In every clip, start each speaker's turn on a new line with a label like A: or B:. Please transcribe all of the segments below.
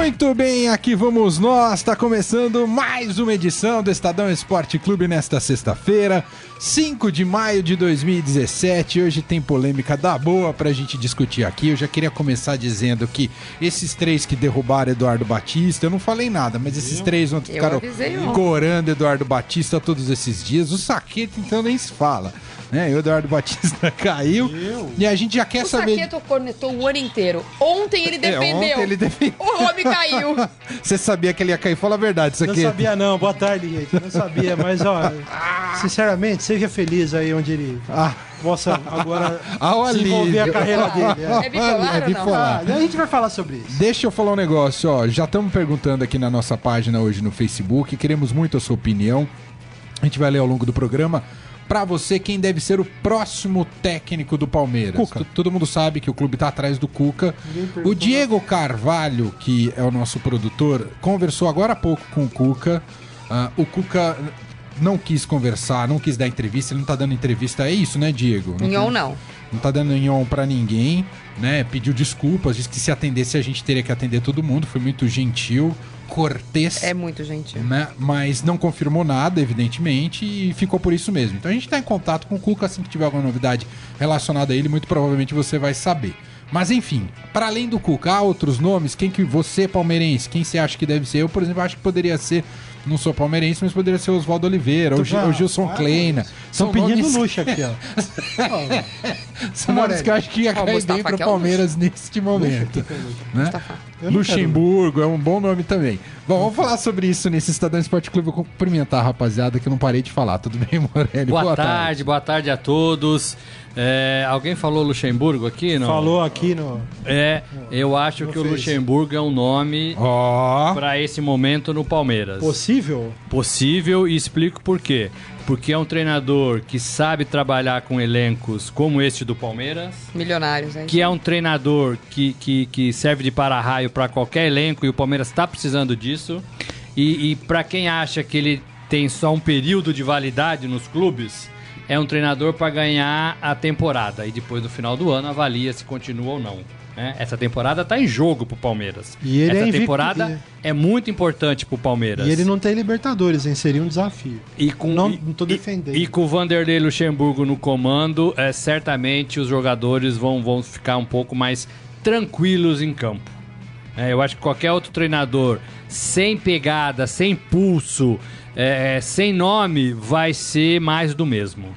A: Muito bem, aqui vamos nós. Está começando mais uma edição do Estadão Esporte Clube nesta sexta-feira, 5 de maio de 2017. Hoje tem polêmica da boa pra gente discutir aqui. Eu já queria começar dizendo que esses três que derrubaram Eduardo Batista, eu não falei nada, mas esses três ontem ficaram corando Eduardo Batista todos esses dias. O Saquete então nem se fala né? O Eduardo Batista caiu. Meu. E a gente já quer
B: o
A: saber.
B: O Saqueto cornetou o ano inteiro. Ontem ele defendeu. É, ontem ele defendeu. O homem caiu.
A: Você sabia que ele ia cair? Fala a verdade, Saqueto.
C: Não sabia, não. Boa tarde, gente. Não sabia, mas, ó, sinceramente, seja feliz aí onde ele. Ah possa agora desenvolver a carreira dele.
B: É, é bipolar, é bipolar.
C: Ah, a gente vai falar sobre isso.
A: Deixa eu falar um negócio, ó. Já estamos perguntando aqui na nossa página hoje no Facebook. Queremos muito a sua opinião. A gente vai ler ao longo do programa para você quem deve ser o próximo técnico do Palmeiras. Todo mundo sabe que o clube tá atrás do Cuca. O Diego Carvalho, que é o nosso produtor, conversou agora há pouco com o Cuca. Uh, o Cuca não quis conversar, não quis dar entrevista, ele não tá dando entrevista. É isso, né, Diego?
B: Não não.
A: Não tá dando nhon pra ninguém, né? Pediu desculpas, disse que se atendesse a gente teria que atender todo mundo, foi muito gentil cortês.
B: É muito gentil.
A: Né? Mas não confirmou nada, evidentemente, e ficou por isso mesmo. Então a gente está em contato com o Cuca assim que tiver alguma novidade relacionada a ele, muito provavelmente você vai saber. Mas enfim, para além do Cuca, há outros nomes? Quem que você, palmeirense, quem você acha que deve ser? Eu, por exemplo, acho que poderia ser não sou palmeirense, mas poderia ser o Oswaldo Oliveira, o, o Gilson ah, Kleina.
C: Estão pedindo nomes... luxo aqui, ó.
A: São nomes que eu acho que ia cair bem pro Palmeiras neste momento. Né? Luxemburgo é um bom nome também. Bom, vamos falar sobre isso nesse Estadão Esporte Clube. Vou cumprimentar a rapaziada que eu não parei de falar. Tudo bem, Morelli?
D: Boa, boa tarde, tarde, boa tarde a todos. É, alguém falou Luxemburgo aqui? Não?
C: Falou aqui no.
D: É, eu acho que o Luxemburgo é um nome oh. para esse momento no Palmeiras.
C: Possível?
D: Possível e explico por quê. Porque é um treinador que sabe trabalhar com elencos como este do Palmeiras.
B: Milionários, hein?
D: Que é um treinador que, que, que serve de para-raio para qualquer elenco e o Palmeiras está precisando disso. E, e para quem acha que ele tem só um período de validade nos clubes é um treinador para ganhar a temporada e depois no final do ano avalia se continua ou não. Né? Essa temporada está em jogo pro Palmeiras.
C: E ele
D: Essa
C: é
D: temporada é muito importante pro Palmeiras.
C: E ele não tem Libertadores, hein? Seria um desafio.
D: E com,
C: não, não tô defendendo.
D: E, e, com o Vanderlei Luxemburgo no comando, é, certamente os jogadores vão, vão ficar um pouco mais tranquilos em campo. É, eu acho que qualquer outro treinador sem pegada, sem pulso, é, sem nome, vai ser mais do mesmo.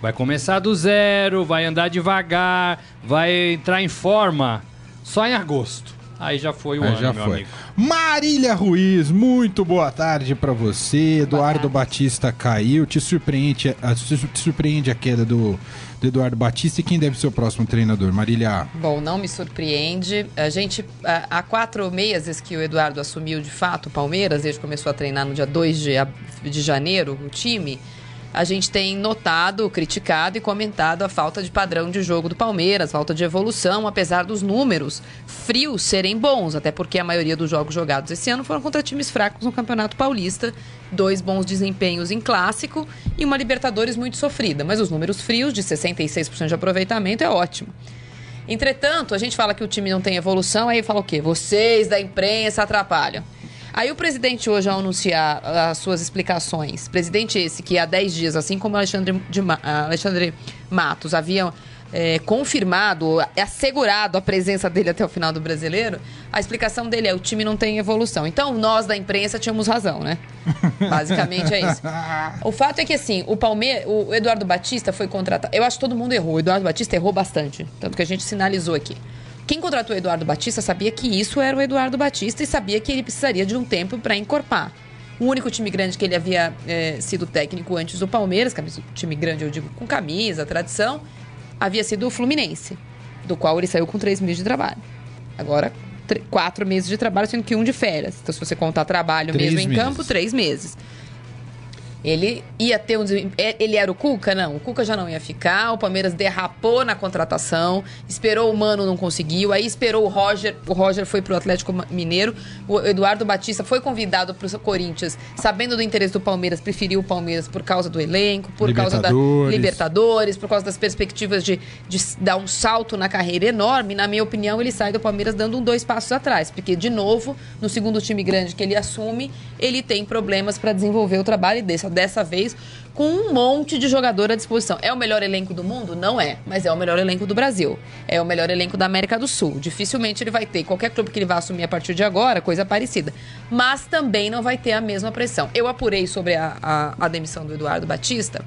D: Vai começar do zero, vai andar devagar, vai entrar em forma só em agosto. Aí já foi o Aí ano, já meu foi. amigo.
A: Marília Ruiz, muito boa tarde para você. Eduardo Batista caiu. Te surpreende, te surpreende a queda do, do Eduardo Batista e quem deve ser o próximo treinador? Marília.
B: Bom, não me surpreende. A gente, há quatro meses que o Eduardo assumiu de fato o Palmeiras, desde que começou a treinar no dia 2 de, de janeiro o time a gente tem notado, criticado e comentado a falta de padrão de jogo do Palmeiras, falta de evolução, apesar dos números frios serem bons, até porque a maioria dos jogos jogados esse ano foram contra times fracos no Campeonato Paulista, dois bons desempenhos em clássico e uma Libertadores muito sofrida, mas os números frios de 66% de aproveitamento é ótimo. Entretanto, a gente fala que o time não tem evolução, aí fala o quê? Vocês da imprensa atrapalham. Aí o presidente hoje, ao anunciar as suas explicações, presidente esse que há 10 dias, assim como Alexandre, de Ma Alexandre Matos haviam é, confirmado, assegurado a presença dele até o final do brasileiro, a explicação dele é o time não tem evolução. Então, nós da imprensa tínhamos razão, né? Basicamente é isso. O fato é que, assim, o Palmeiras, o Eduardo Batista foi contratado. Eu acho que todo mundo errou. O Eduardo Batista errou bastante. Tanto que a gente sinalizou aqui. Quem contratou o Eduardo Batista sabia que isso era o Eduardo Batista e sabia que ele precisaria de um tempo para encorpar. O único time grande que ele havia é, sido técnico antes do Palmeiras, time grande eu digo com camisa, tradição, havia sido o Fluminense, do qual ele saiu com três meses de trabalho. Agora, quatro meses de trabalho, sendo que um de férias. Então, se você contar trabalho três mesmo em campo, três meses. Ele ia ter um. É, ele era o Cuca? Não. O Cuca já não ia ficar. O Palmeiras derrapou na contratação. Esperou o Mano, não conseguiu. Aí esperou o Roger. O Roger foi pro Atlético Mineiro. O Eduardo Batista foi convidado pro Corinthians, sabendo do interesse do Palmeiras, preferiu o Palmeiras por causa do elenco, por causa da Libertadores, por causa das perspectivas de, de dar um salto na carreira enorme. Na minha opinião, ele sai do Palmeiras dando um dois passos atrás. Porque, de novo, no segundo time grande que ele assume, ele tem problemas para desenvolver o trabalho e dessa dessa vez com um monte de jogador à disposição. É o melhor elenco do mundo? Não é, mas é o melhor elenco do Brasil. É o melhor elenco da América do Sul. Dificilmente ele vai ter qualquer clube que ele vá assumir a partir de agora, coisa parecida. Mas também não vai ter a mesma pressão. Eu apurei sobre a, a, a demissão do Eduardo Batista.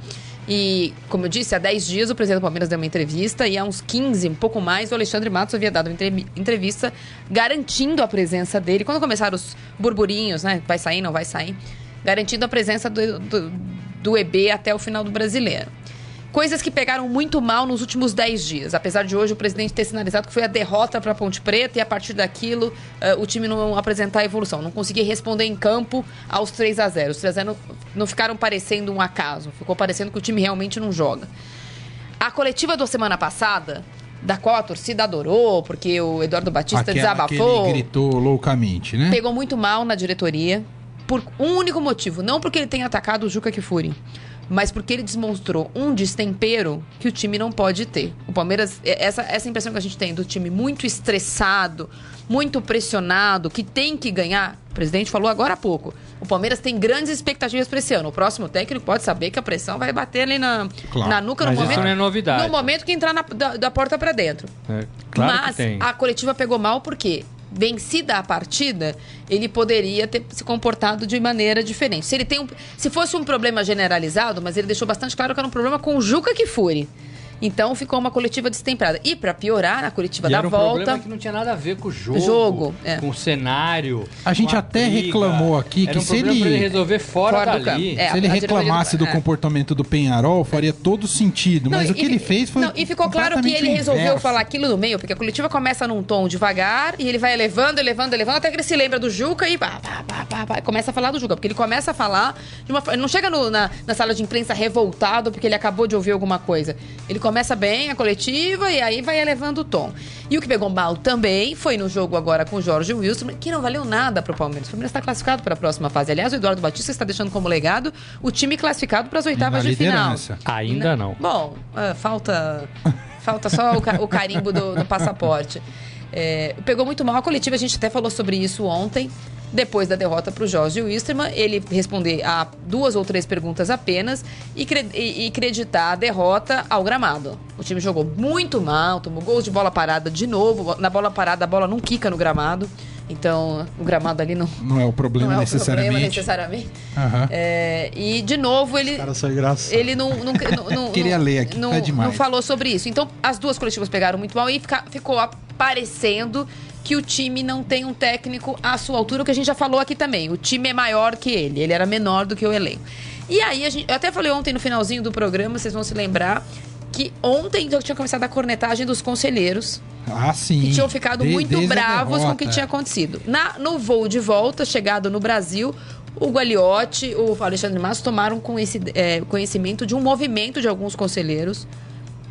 B: E, como eu disse, há 10 dias o presidente do Palmeiras deu uma entrevista e há uns 15, um pouco mais, o Alexandre Matos havia dado uma entrevista garantindo a presença dele. Quando começaram os burburinhos, né? Vai sair, não vai sair garantindo a presença do, do, do EB até o final do brasileiro. Coisas que pegaram muito mal nos últimos 10 dias. Apesar de hoje o presidente ter sinalizado que foi a derrota para a Ponte Preta e a partir daquilo uh, o time não apresentar evolução. Não conseguia responder em campo aos 3 a 0 Os 3 a 0 não, não ficaram parecendo um acaso. Ficou parecendo que o time realmente não joga. A coletiva da semana passada, da qual a torcida adorou, porque o Eduardo Batista Aquela desabafou.
A: Gritou loucamente, né?
B: Pegou muito mal na diretoria por um único motivo. Não porque ele tenha atacado o Juca Kifuri, mas porque ele demonstrou um destempero que o time não pode ter. O Palmeiras, essa, essa impressão que a gente tem do time muito estressado, muito pressionado, que tem que ganhar. O presidente falou agora há pouco. O Palmeiras tem grandes expectativas para esse ano. O próximo técnico pode saber que a pressão vai bater ali na, claro. na nuca
D: no
B: momento. Isso
D: não é novidade.
B: No momento que entrar na, da, da porta para dentro.
D: É, claro
B: Mas a coletiva pegou mal porque vencida a partida, ele poderia ter se comportado de maneira diferente. Se ele tem um, se fosse um problema generalizado, mas ele deixou bastante claro que era um problema com o Juca Kifuri. Então ficou uma coletiva destemperada. E para piorar, na coletiva
D: e
B: da
D: era um
B: volta.
D: problema que não tinha nada a ver com o jogo.
B: jogo
D: é. Com o cenário.
A: A gente
D: a
A: até briga. reclamou aqui que
D: um
A: se ele...
D: ele resolver fora, fora dali.
A: É, se ele reclamasse do, do é. comportamento do Penharol, faria todo sentido. Não, mas e, o que ele fez foi. Não,
B: e ficou claro que ele resolveu falar aquilo no meio, porque a coletiva começa num tom devagar e ele vai elevando, elevando, elevando, até que ele se lembra do Juca e pá, pá, pá, pá, pá começa a falar do Juca. Porque ele começa a falar de uma Ele não chega no, na, na sala de imprensa revoltado porque ele acabou de ouvir alguma coisa. Ele começa bem, a coletiva e aí vai elevando o tom. E o que pegou mal também foi no jogo agora com o Jorge Wilson, que não valeu nada para o Palmeiras. O Palmeiras está classificado para a próxima fase. Aliás, o Eduardo Batista está deixando como legado o time classificado para as oitavas de final.
D: Ainda não.
B: Bom, uh, falta, falta só o, ca o carimbo do, do passaporte. É, pegou muito mal a coletiva, a gente até falou sobre isso ontem. Depois da derrota para o Jorge Wisterman, ele responder a duas ou três perguntas apenas e, cre e, acreditar a derrota ao gramado. O time jogou muito mal, tomou gols de bola parada de novo. Na bola parada, a bola não quica no gramado. Então, o gramado ali não.
A: Não é o problema não é necessariamente.
B: Problema necessariamente. Uhum. É, e, de novo, ele.
A: Cara, só graça.
B: Ele não. não, não
A: Queria
B: não,
A: ler aqui,
B: não,
A: é demais.
B: Não falou sobre isso. Então, as duas coletivas pegaram muito mal e fica, ficou aparecendo que o time não tem um técnico à sua altura, o que a gente já falou aqui também. O time é maior que ele, ele era menor do que o elenco. E aí, a gente, eu até falei ontem no finalzinho do programa, vocês vão se lembrar, que ontem eu tinha começado a cornetagem dos conselheiros.
A: Ah, sim.
B: Que tinham ficado de, muito bravos com o que tinha acontecido. Na, no voo de volta, chegado no Brasil, o Gualiotti, o Alexandre Matos tomaram é, conhecimento de um movimento de alguns conselheiros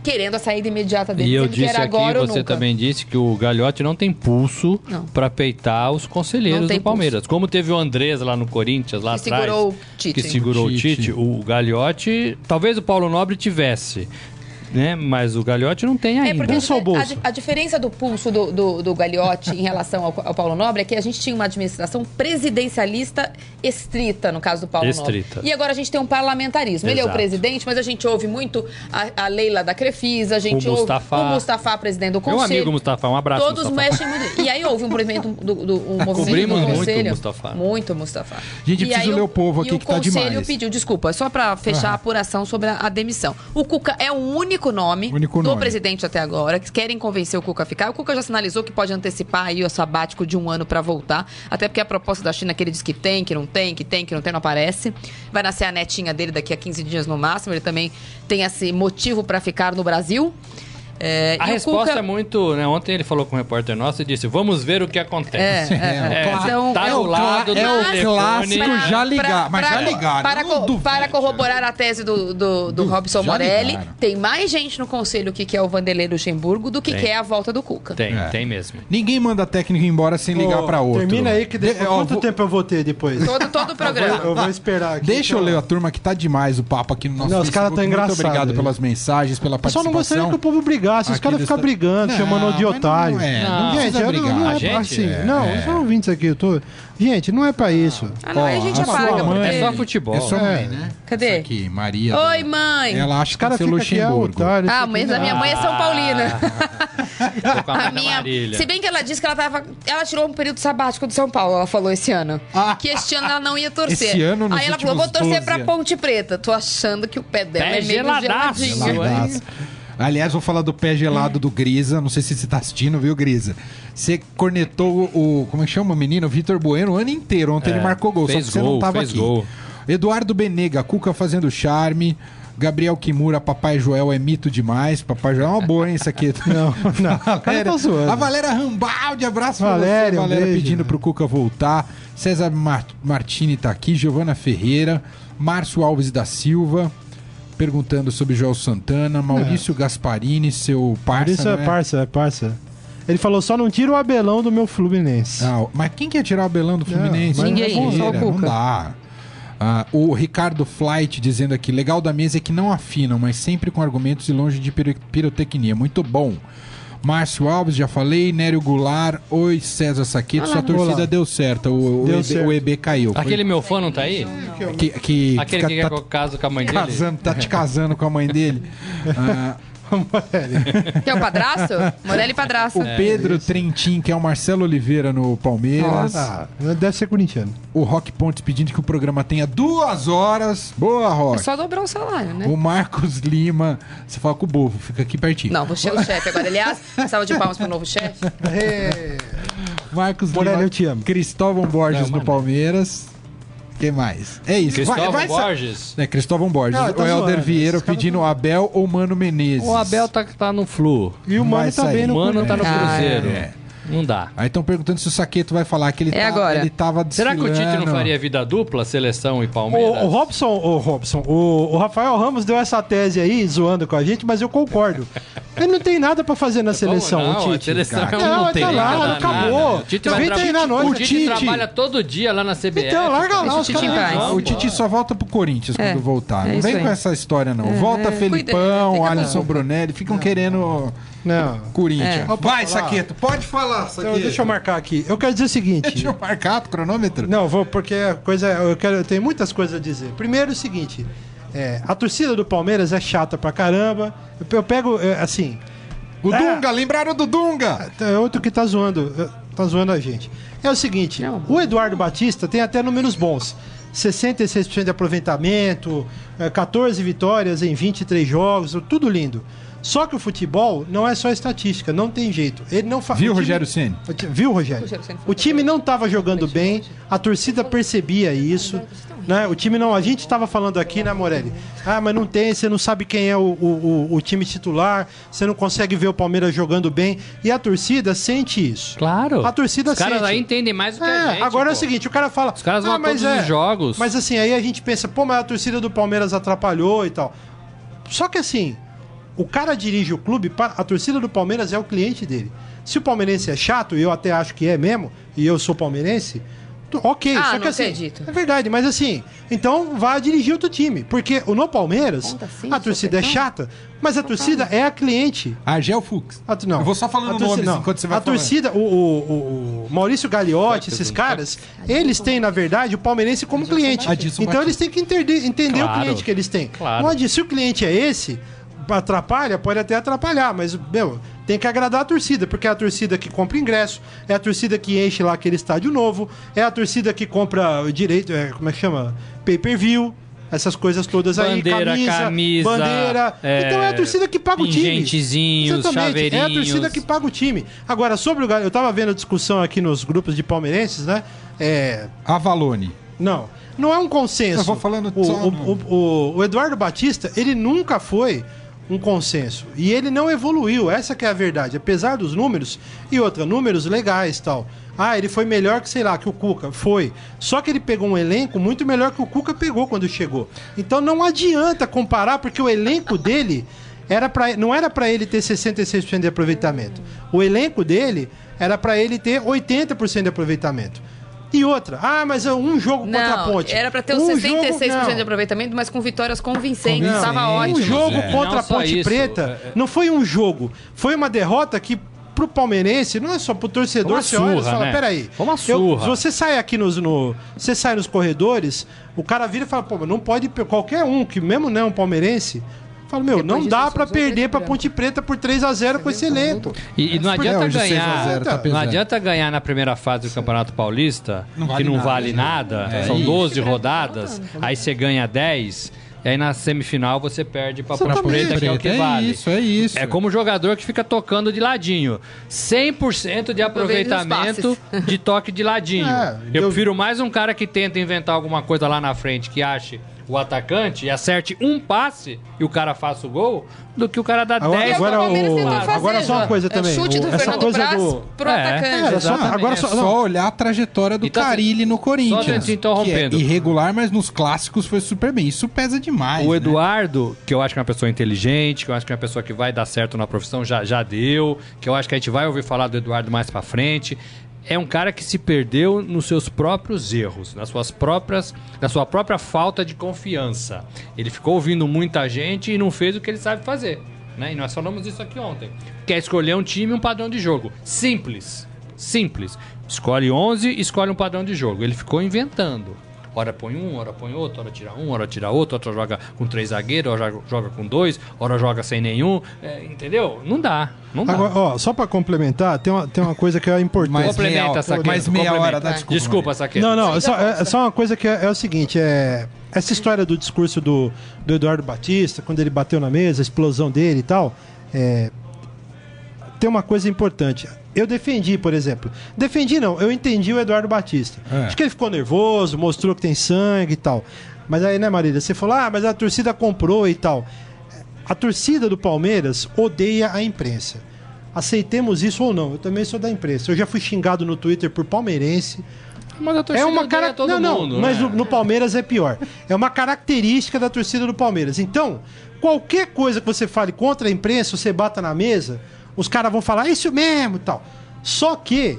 B: querendo a saída imediata dele.
D: E eu disse aqui, você também disse que o Galhote não tem pulso para peitar os conselheiros do Palmeiras. Pulso. Como teve o Andrés lá no Corinthians, lá
B: que
D: atrás.
B: Segurou o Tite.
D: Que segurou o Tite. o Galhote, talvez o Paulo Nobre tivesse né? Mas o Gagliotti não tem ainda. É porque
B: a, a, diferença do pulso do, do, do Gagliotti em relação ao, ao, Paulo Nobre é que a gente tinha uma administração presidencialista estrita, no caso do Paulo
D: estrita.
B: Nobre. E agora a gente tem um parlamentarismo. Exato. Ele é o presidente, mas a gente ouve muito a, a Leila da Crefisa, a gente
D: o
B: ouve
D: Mustafa.
B: o Mustafa, presidente do Conselho.
D: Meu amigo Mustafa, um abraço,
B: Todos
D: Mustafa.
B: mexem muito. E aí houve um movimento do, do um movimento do Conselho.
D: Muito Mustafa.
B: Muito Mustafa.
A: A gente precisa ler o povo aqui que tá demais.
B: E o Conselho pediu, desculpa, só para fechar a apuração sobre a, a, demissão. O Cuca é o único nome único do nome. presidente até agora, que querem convencer o Cuca a ficar. O Cuca já sinalizou que pode antecipar aí o sabático de um ano para voltar, até porque a proposta da China que ele diz que tem, que não tem, que tem, que não tem, não aparece. Vai nascer a netinha dele daqui a 15 dias no máximo, ele também tem esse motivo para ficar no Brasil. É,
D: a resposta Cuca... é muito. Né, ontem ele falou com um repórter nosso e disse: vamos ver o que acontece.
B: É, é, é,
A: então, tá do lado é o clássico pra, já ligar. Mas pra, já ligaram.
B: Para, co para corroborar a tese do, do, do Robson Morelli, ligaram. tem mais gente no conselho que quer o Vanderlei Luxemburgo do que tem. quer a volta do Cuca.
D: Tem, é. tem mesmo.
A: Ninguém manda técnico embora sem ligar oh, para outro.
C: Termina aí que de... quanto vou... tempo eu vou ter depois?
B: Todo, todo o programa.
C: Eu vou, eu vou esperar aqui.
A: Deixa eu ler a turma que tá demais o papo aqui no nosso
C: Não, os caras estão engraçados.
A: Muito obrigado pelas mensagens, pela participação.
C: Eu só não gostaria que o povo brigasse. Os caras ficam brigando, não, chamando de otário. Não, é,
A: não, não gente, brigar. não é gente, assim. É, não, é. só ouvintes aqui, eu tô. Gente, não é pra isso.
B: Ah, não, Ó, aí a gente a apaga.
D: Mãe, é só futebol. É
A: sua mãe, né?
B: Cadê?
A: Essa aqui, Maria.
B: Oi, mãe.
A: Ela acha que é o Luxemburgo.
B: Otário, ah, mas a minha mãe é São Paulina. a minha, se bem que ela disse que ela tava. Ela tirou um período sabático do São Paulo, ela falou esse ano. Ah, que este ano ela não ia torcer.
A: Esse ano,
B: Aí ela falou: vou torcer pra Ponte Preta. Tô achando que o pé dela pé é meio geladinho. Geladaço.
A: Aliás, vou falar do pé gelado do Grisa. Não sei se você tá assistindo, viu, Grisa? Você cornetou o. Como é que chama o menino? Vitor Bueno o ano inteiro. Ontem é, ele marcou gol, só que você gol, não tava aqui. Gol. Eduardo Benega, Cuca fazendo charme. Gabriel Kimura, Papai Joel é mito demais. Papai Joel é uma boa, hein, isso aqui.
C: Não, não. Valéria,
A: tá a Valéria Rambaldi, abraço Valéria, pra você. Valéria um pedindo pro Cuca voltar. César Martini tá aqui. Giovana Ferreira. Márcio Alves da Silva perguntando sobre Joel Santana, Maurício é. Gasparini, seu parça. Maurício é,
C: é parça, é parça. Ele falou, só não tira o Abelão do meu Fluminense.
A: Ah, mas quem quer tirar o Abelão do Fluminense?
B: Não, Ninguém,
A: só o Cuca. Não dá. Ah, o Ricardo Flight dizendo aqui, legal da mesa é que não afinam, mas sempre com argumentos e longe de pirotecnia. Muito bom. Márcio Alves, já falei. Nério Goulart. Oi, César Saqueto. Sua torcida Olá. deu certo. O, deu o, EB, certo. o EB caiu.
D: Aquele Foi... meu fã não tá aí?
A: Que, que,
D: Aquele que, que tá, quer caso com a mãe dele?
A: Casando, tá te casando com a mãe dele. ah,
B: Morelli. Que é o padrasto? Morelli padrasto.
A: O Pedro é, Trentin, que é o Marcelo Oliveira no Palmeiras.
C: Ah, deve ser corintiano.
A: O Rock Pontes pedindo que o programa tenha duas horas. Boa, Rock. É
B: só dobrar o salário, né?
A: O Marcos Lima. Você fala com o Bovo, fica aqui pertinho.
B: Não, você é o chefe agora. Aliás, salva de palmas pro novo chefe.
A: Marcos Morelli, Lima. eu te amo. Cristóvão Borges Não, no Palmeiras. Quem mais? É isso.
D: Cristóvão vai, vai Borges?
A: É, Cristóvão Borges. Não, tá o Helder Vieira pedindo o Abel ou Mano Menezes.
D: O Abel tá, tá no Flu.
C: E o Mano tá bem no
D: O Mano tá no Cruzeiro. Ah, é. Não dá.
A: Aí estão perguntando se o Saqueto vai falar que ele, é tá, agora. ele tava
D: desfilando. Será que o Tite não faria vida dupla, seleção e Palmeiras?
C: O, o Robson, o Robson, o, o, Rafael Ramos deu essa tese aí, zoando com a gente, mas eu concordo. Ele não tem nada pra fazer na seleção,
D: não,
C: o Tite.
D: A seleção cara. não,
C: não tem tá lá, nada, acabou.
D: O Tite, vai treinar nós. O Tite trabalha todo dia lá na CBF.
C: Então, larga lá os
A: caras. O Tite só volta pro Corinthians é, quando voltar. É não vem com essa história, não. É, Volta Felipão, Alisson Brunelli, ficam querendo não. Corinthians. É. Vai, Saqueto, pode falar, Saqueto.
C: Então, deixa eu marcar aqui. Eu quero dizer o seguinte.
A: Deixa eu marcar o cronômetro?
C: Não, vou, porque a coisa. Eu, quero, eu tenho muitas coisas a dizer. Primeiro o seguinte. É, a torcida do Palmeiras é chata pra caramba. Eu, eu pego, é, assim.
A: O é, Dunga, lembraram do Dunga?
C: É outro que tá zoando. Tá zoando a gente. É o seguinte: Não. o Eduardo Batista tem até números bons. 66% de aproveitamento, 14 é, vitórias em 23 jogos, tudo lindo. Só que o futebol não é só estatística, não tem jeito. Ele não
A: faz. Viu, time... Rogério Ceni?
C: Viu, Rogério? O time não estava jogando bem, a torcida percebia isso. Né? O time não. A gente estava falando aqui, né, Morelli? Ah, mas não tem, você não sabe quem é o, o, o, time titular, você não consegue ver o Palmeiras jogando bem. E a torcida sente isso.
D: Claro.
C: A torcida
D: Os
C: sente.
D: Os caras aí entendem mais do que é, a gente.
C: Agora pô. é o seguinte: o cara fala.
D: Os caras vão
C: ah,
D: mas todos é, os jogos.
C: Mas assim, aí a gente pensa, pô, mas a torcida do Palmeiras atrapalhou e tal. Só que assim, o cara dirige o clube, a torcida do Palmeiras é o cliente dele. Se o palmeirense é chato, e eu até acho que é mesmo, e eu sou palmeirense, ok.
B: Ah,
C: só que assim,
B: acredito.
C: é verdade, mas assim, então vá dirigir outro time. Porque no Palmeiras, assim, a torcida é chata, mas a torcida é a cliente.
A: Argel Fux.
C: A, não.
A: Eu vou só falando o nome
C: não. enquanto você vai A falando. torcida, o, o, o Maurício Gagliotti, esses caras, eles têm, na verdade, o palmeirense como cliente. Então eles têm que entender, entender claro. o cliente que eles têm. Claro. Não se o cliente é esse, atrapalha, pode até atrapalhar, mas, meu, tem que agradar a torcida, porque é a torcida que compra ingresso, é a torcida que enche lá aquele estádio novo, é a torcida que compra direito, é, como é que chama? Pay-per-view, essas coisas todas
D: bandeira,
C: aí, camisa,
D: camisa
C: bandeira. É, então é a torcida que paga o time.
D: Exatamente,
C: é a torcida que paga o time. Agora, sobre o eu tava vendo a discussão aqui nos grupos de palmeirenses, né? É...
A: Avalone.
C: Não, não é um consenso. Eu
A: vou falando
C: o, o, o, o Eduardo Batista, ele nunca foi um consenso. E ele não evoluiu, essa é a verdade. Apesar dos números, e outra, números legais tal. Ah, ele foi melhor que, sei lá, que o Cuca. Foi. Só que ele pegou um elenco muito melhor que o Cuca pegou quando chegou. Então não adianta comparar, porque o elenco dele era pra, não era para ele ter 66% de aproveitamento. O elenco dele era para ele ter 80% de aproveitamento. E outra, ah, mas é um jogo contra a Ponte.
B: Era para ter os um 66% jogo, de aproveitamento, mas com vitórias convincentes. Estava ótimo.
C: Um jogo é. contra a Ponte isso, Preta é, é... não foi um jogo, foi uma derrota que pro palmeirense, não é só pro torcedor,
D: você surra, olha e fala,
C: né? peraí.
D: Foi uma surra.
C: Eu, você sai aqui nos, no, você sai nos corredores, o cara vira e fala, pô, não pode, qualquer um, que mesmo não é um palmeirense, Fala, meu, Depois não dá para perder para Ponte Preta por 3 a 0 com esse elenco.
D: E, e não adianta ganhar, 0, tá não adianta ganhar na primeira fase do Campeonato Paulista, não vale que não nada, vale nada, é, são 12 rodadas, aí você ganha 10 e aí na semifinal você perde pra Ponte Preta, que é o que
A: é
D: vale.
A: É isso, é isso.
D: É como o jogador que fica tocando de ladinho. 100% de aproveitamento de toque de ladinho. É, eu, eu prefiro mais um cara que tenta inventar alguma coisa lá na frente, que ache o atacante e acerte um passe e o cara faça o gol, do que o cara dá 10
C: agora, o... agora só uma coisa também.
B: É chute do Essa coisa do... pro é, atacante.
A: É, só, agora só, é só olhar a trajetória do tá, Carilli no Corinthians. Só interrompendo. Que é irregular, mas nos clássicos foi super bem. Isso pesa demais.
D: O né? Eduardo, que eu acho que é uma pessoa inteligente, que eu acho que é uma pessoa que vai dar certo na profissão, já, já deu, que eu acho que a gente vai ouvir falar do Eduardo mais pra frente é um cara que se perdeu nos seus próprios erros, nas suas próprias, na sua própria falta de confiança. Ele ficou ouvindo muita gente e não fez o que ele sabe fazer. Né? E nós falamos isso aqui ontem. Quer escolher um time e um padrão de jogo. Simples. Simples. Escolhe 11 escolhe um padrão de jogo. Ele ficou inventando. Hora põe um, hora põe outro, hora tira um, hora tira outro, outra joga com três zagueiros, hora joga com dois, hora joga sem nenhum. É, entendeu? Não dá. Não dá.
C: Agora, ó, só para complementar, tem uma, tem uma coisa que é importante.
D: Mais Complementa, Saqueiro.
A: Mais meia hora,
D: dá desculpa. Desculpa, Saqueiro.
C: Não, não, é só, é, só uma coisa que é, é o seguinte, é essa história do discurso do, do Eduardo Batista, quando ele bateu na mesa, a explosão dele e tal, é, tem uma coisa importante. Eu defendi, por exemplo. Defendi não, eu entendi o Eduardo Batista. É. Acho que ele ficou nervoso, mostrou que tem sangue e tal. Mas aí, né, Marília, você falou, ah, mas a torcida comprou e tal. A torcida do Palmeiras odeia a imprensa. Aceitemos isso ou não, eu também sou da imprensa. Eu já fui xingado no Twitter por palmeirense.
D: Mas a torcida é uma cara... todo não, mundo,
C: não, mas né? no, no Palmeiras é pior. É uma característica da torcida do Palmeiras. Então, qualquer coisa que você fale contra a imprensa, você bata na mesa, os caras vão falar, é isso mesmo tal. Só que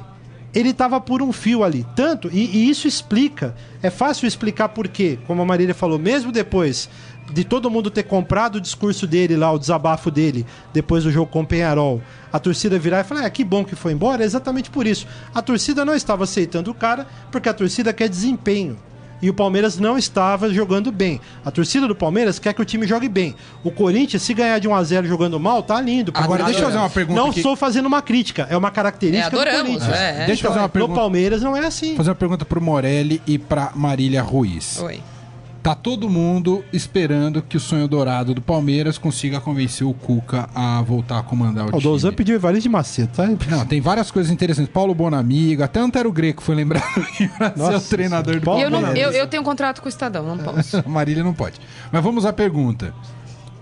C: ele estava por um fio ali. Tanto, e, e, isso explica, é fácil explicar por quê. Como a Marília falou, mesmo depois de todo mundo ter comprado o discurso dele lá, o desabafo dele, depois do jogo com o Penharol, a torcida virar e falar, é que bom que foi embora, é exatamente por isso. A torcida não estava aceitando o cara, porque a torcida quer desempenho e o Palmeiras não estava jogando bem. A torcida do Palmeiras quer que o time jogue bem. O Corinthians, se ganhar de 1 a 0 jogando mal, tá lindo.
A: Agora, deixa eu fazer uma pergunta.
C: Não aqui. estou fazendo uma crítica, é uma característica é, do Corinthians. É, é. Deixa eu fazer uma pergunta. No Palmeiras não é assim.
A: Fazer uma pergunta pro Morelli e pra Marília Ruiz.
B: Oi.
A: Tá todo mundo esperando que o sonho dourado do Palmeiras consiga convencer o Cuca a voltar a comandar o, o time. O
C: Dozan pediu Evaristo de Macedo, tá?
A: Não, tem várias coisas interessantes. Paulo Bonamigo, até Antero Greco foi lembrado que ser o treinador do
B: Palmeiras. Eu, não, eu, eu, tenho um contrato com o Estadão, não posso.
A: Marília não pode. Mas vamos à pergunta.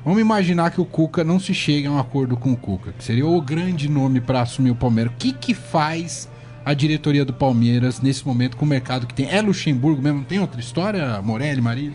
A: Vamos imaginar que o Cuca não se chegue a um acordo com o Cuca, que seria o grande nome para assumir o Palmeiras. O que que faz a diretoria do Palmeiras nesse momento com o mercado que tem? É Luxemburgo mesmo? Tem outra história, Morelli, Maria?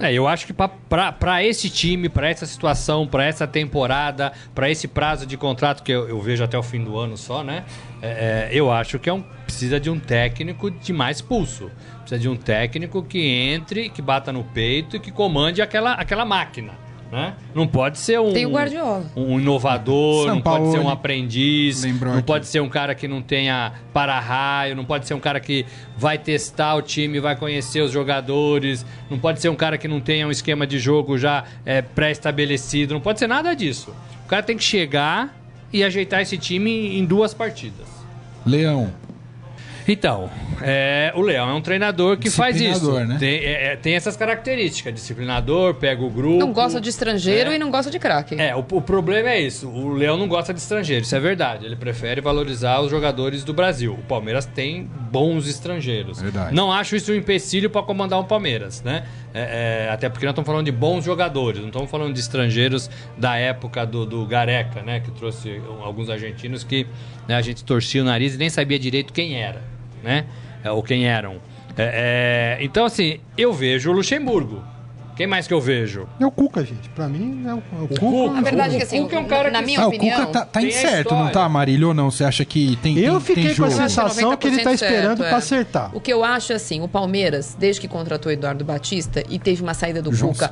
D: É, eu acho que para esse time, para essa situação, para essa temporada, para esse prazo de contrato que eu, eu, vejo até o fim do ano só, né? É, é, eu acho que é um, precisa de um técnico de mais pulso. Precisa de um técnico que entre, que bata no peito e que comande aquela, aquela máquina. Né? Não pode ser um,
B: Tem o Guardiola.
D: um inovador, São não Paulo, pode ser um aprendiz, não aqui. pode ser um cara que não tenha para-raio, não pode ser um cara que vai testar o time, vai conhecer os jogadores, não pode ser um cara que não tenha um esquema de jogo já é, pré-estabelecido, não pode ser nada disso. O cara tem que chegar e ajeitar esse time em duas partidas.
A: Leão.
D: Então, é, o Leão é um treinador que faz isso. Né? Tem, é, é, tem, essas características. Disciplinador, pega o grupo.
B: Não gosta de estrangeiro
D: é.
B: e não gosta de craque.
D: É, o, o, problema é isso. O Leão não gosta de estrangeiro, isso é verdade. Ele prefere valorizar os jogadores do Brasil. O Palmeiras tem bons estrangeiros. Verdade. Não acho isso um empecilho para comandar o Palmeiras, né? É, é, até porque nós estamos falando de bons jogadores, não estamos falando de estrangeiros da época do, do Gareca, né? Que trouxe alguns argentinos que né, a gente torcia o nariz e nem sabia direito quem era, né? É, ou quem eram. É, é, então, assim, eu vejo o Luxemburgo. Quem mais que eu vejo?
C: É o Cuca, gente. Pra mim, é o, é o Cuca.
B: Cuca. A verdade é que assim, o Cuca é um cara na minha
A: ah,
B: opinião...
A: O Cuca tá, tá incerto, não tá, Marília? Ou não? Você acha que tem
C: Eu
A: tem,
C: fiquei
A: tem
C: com a sensação que ele tá esperando certo, pra é. acertar.
B: O que eu acho, assim, o Palmeiras, desde que contratou Eduardo Batista e teve uma saída do João Cuca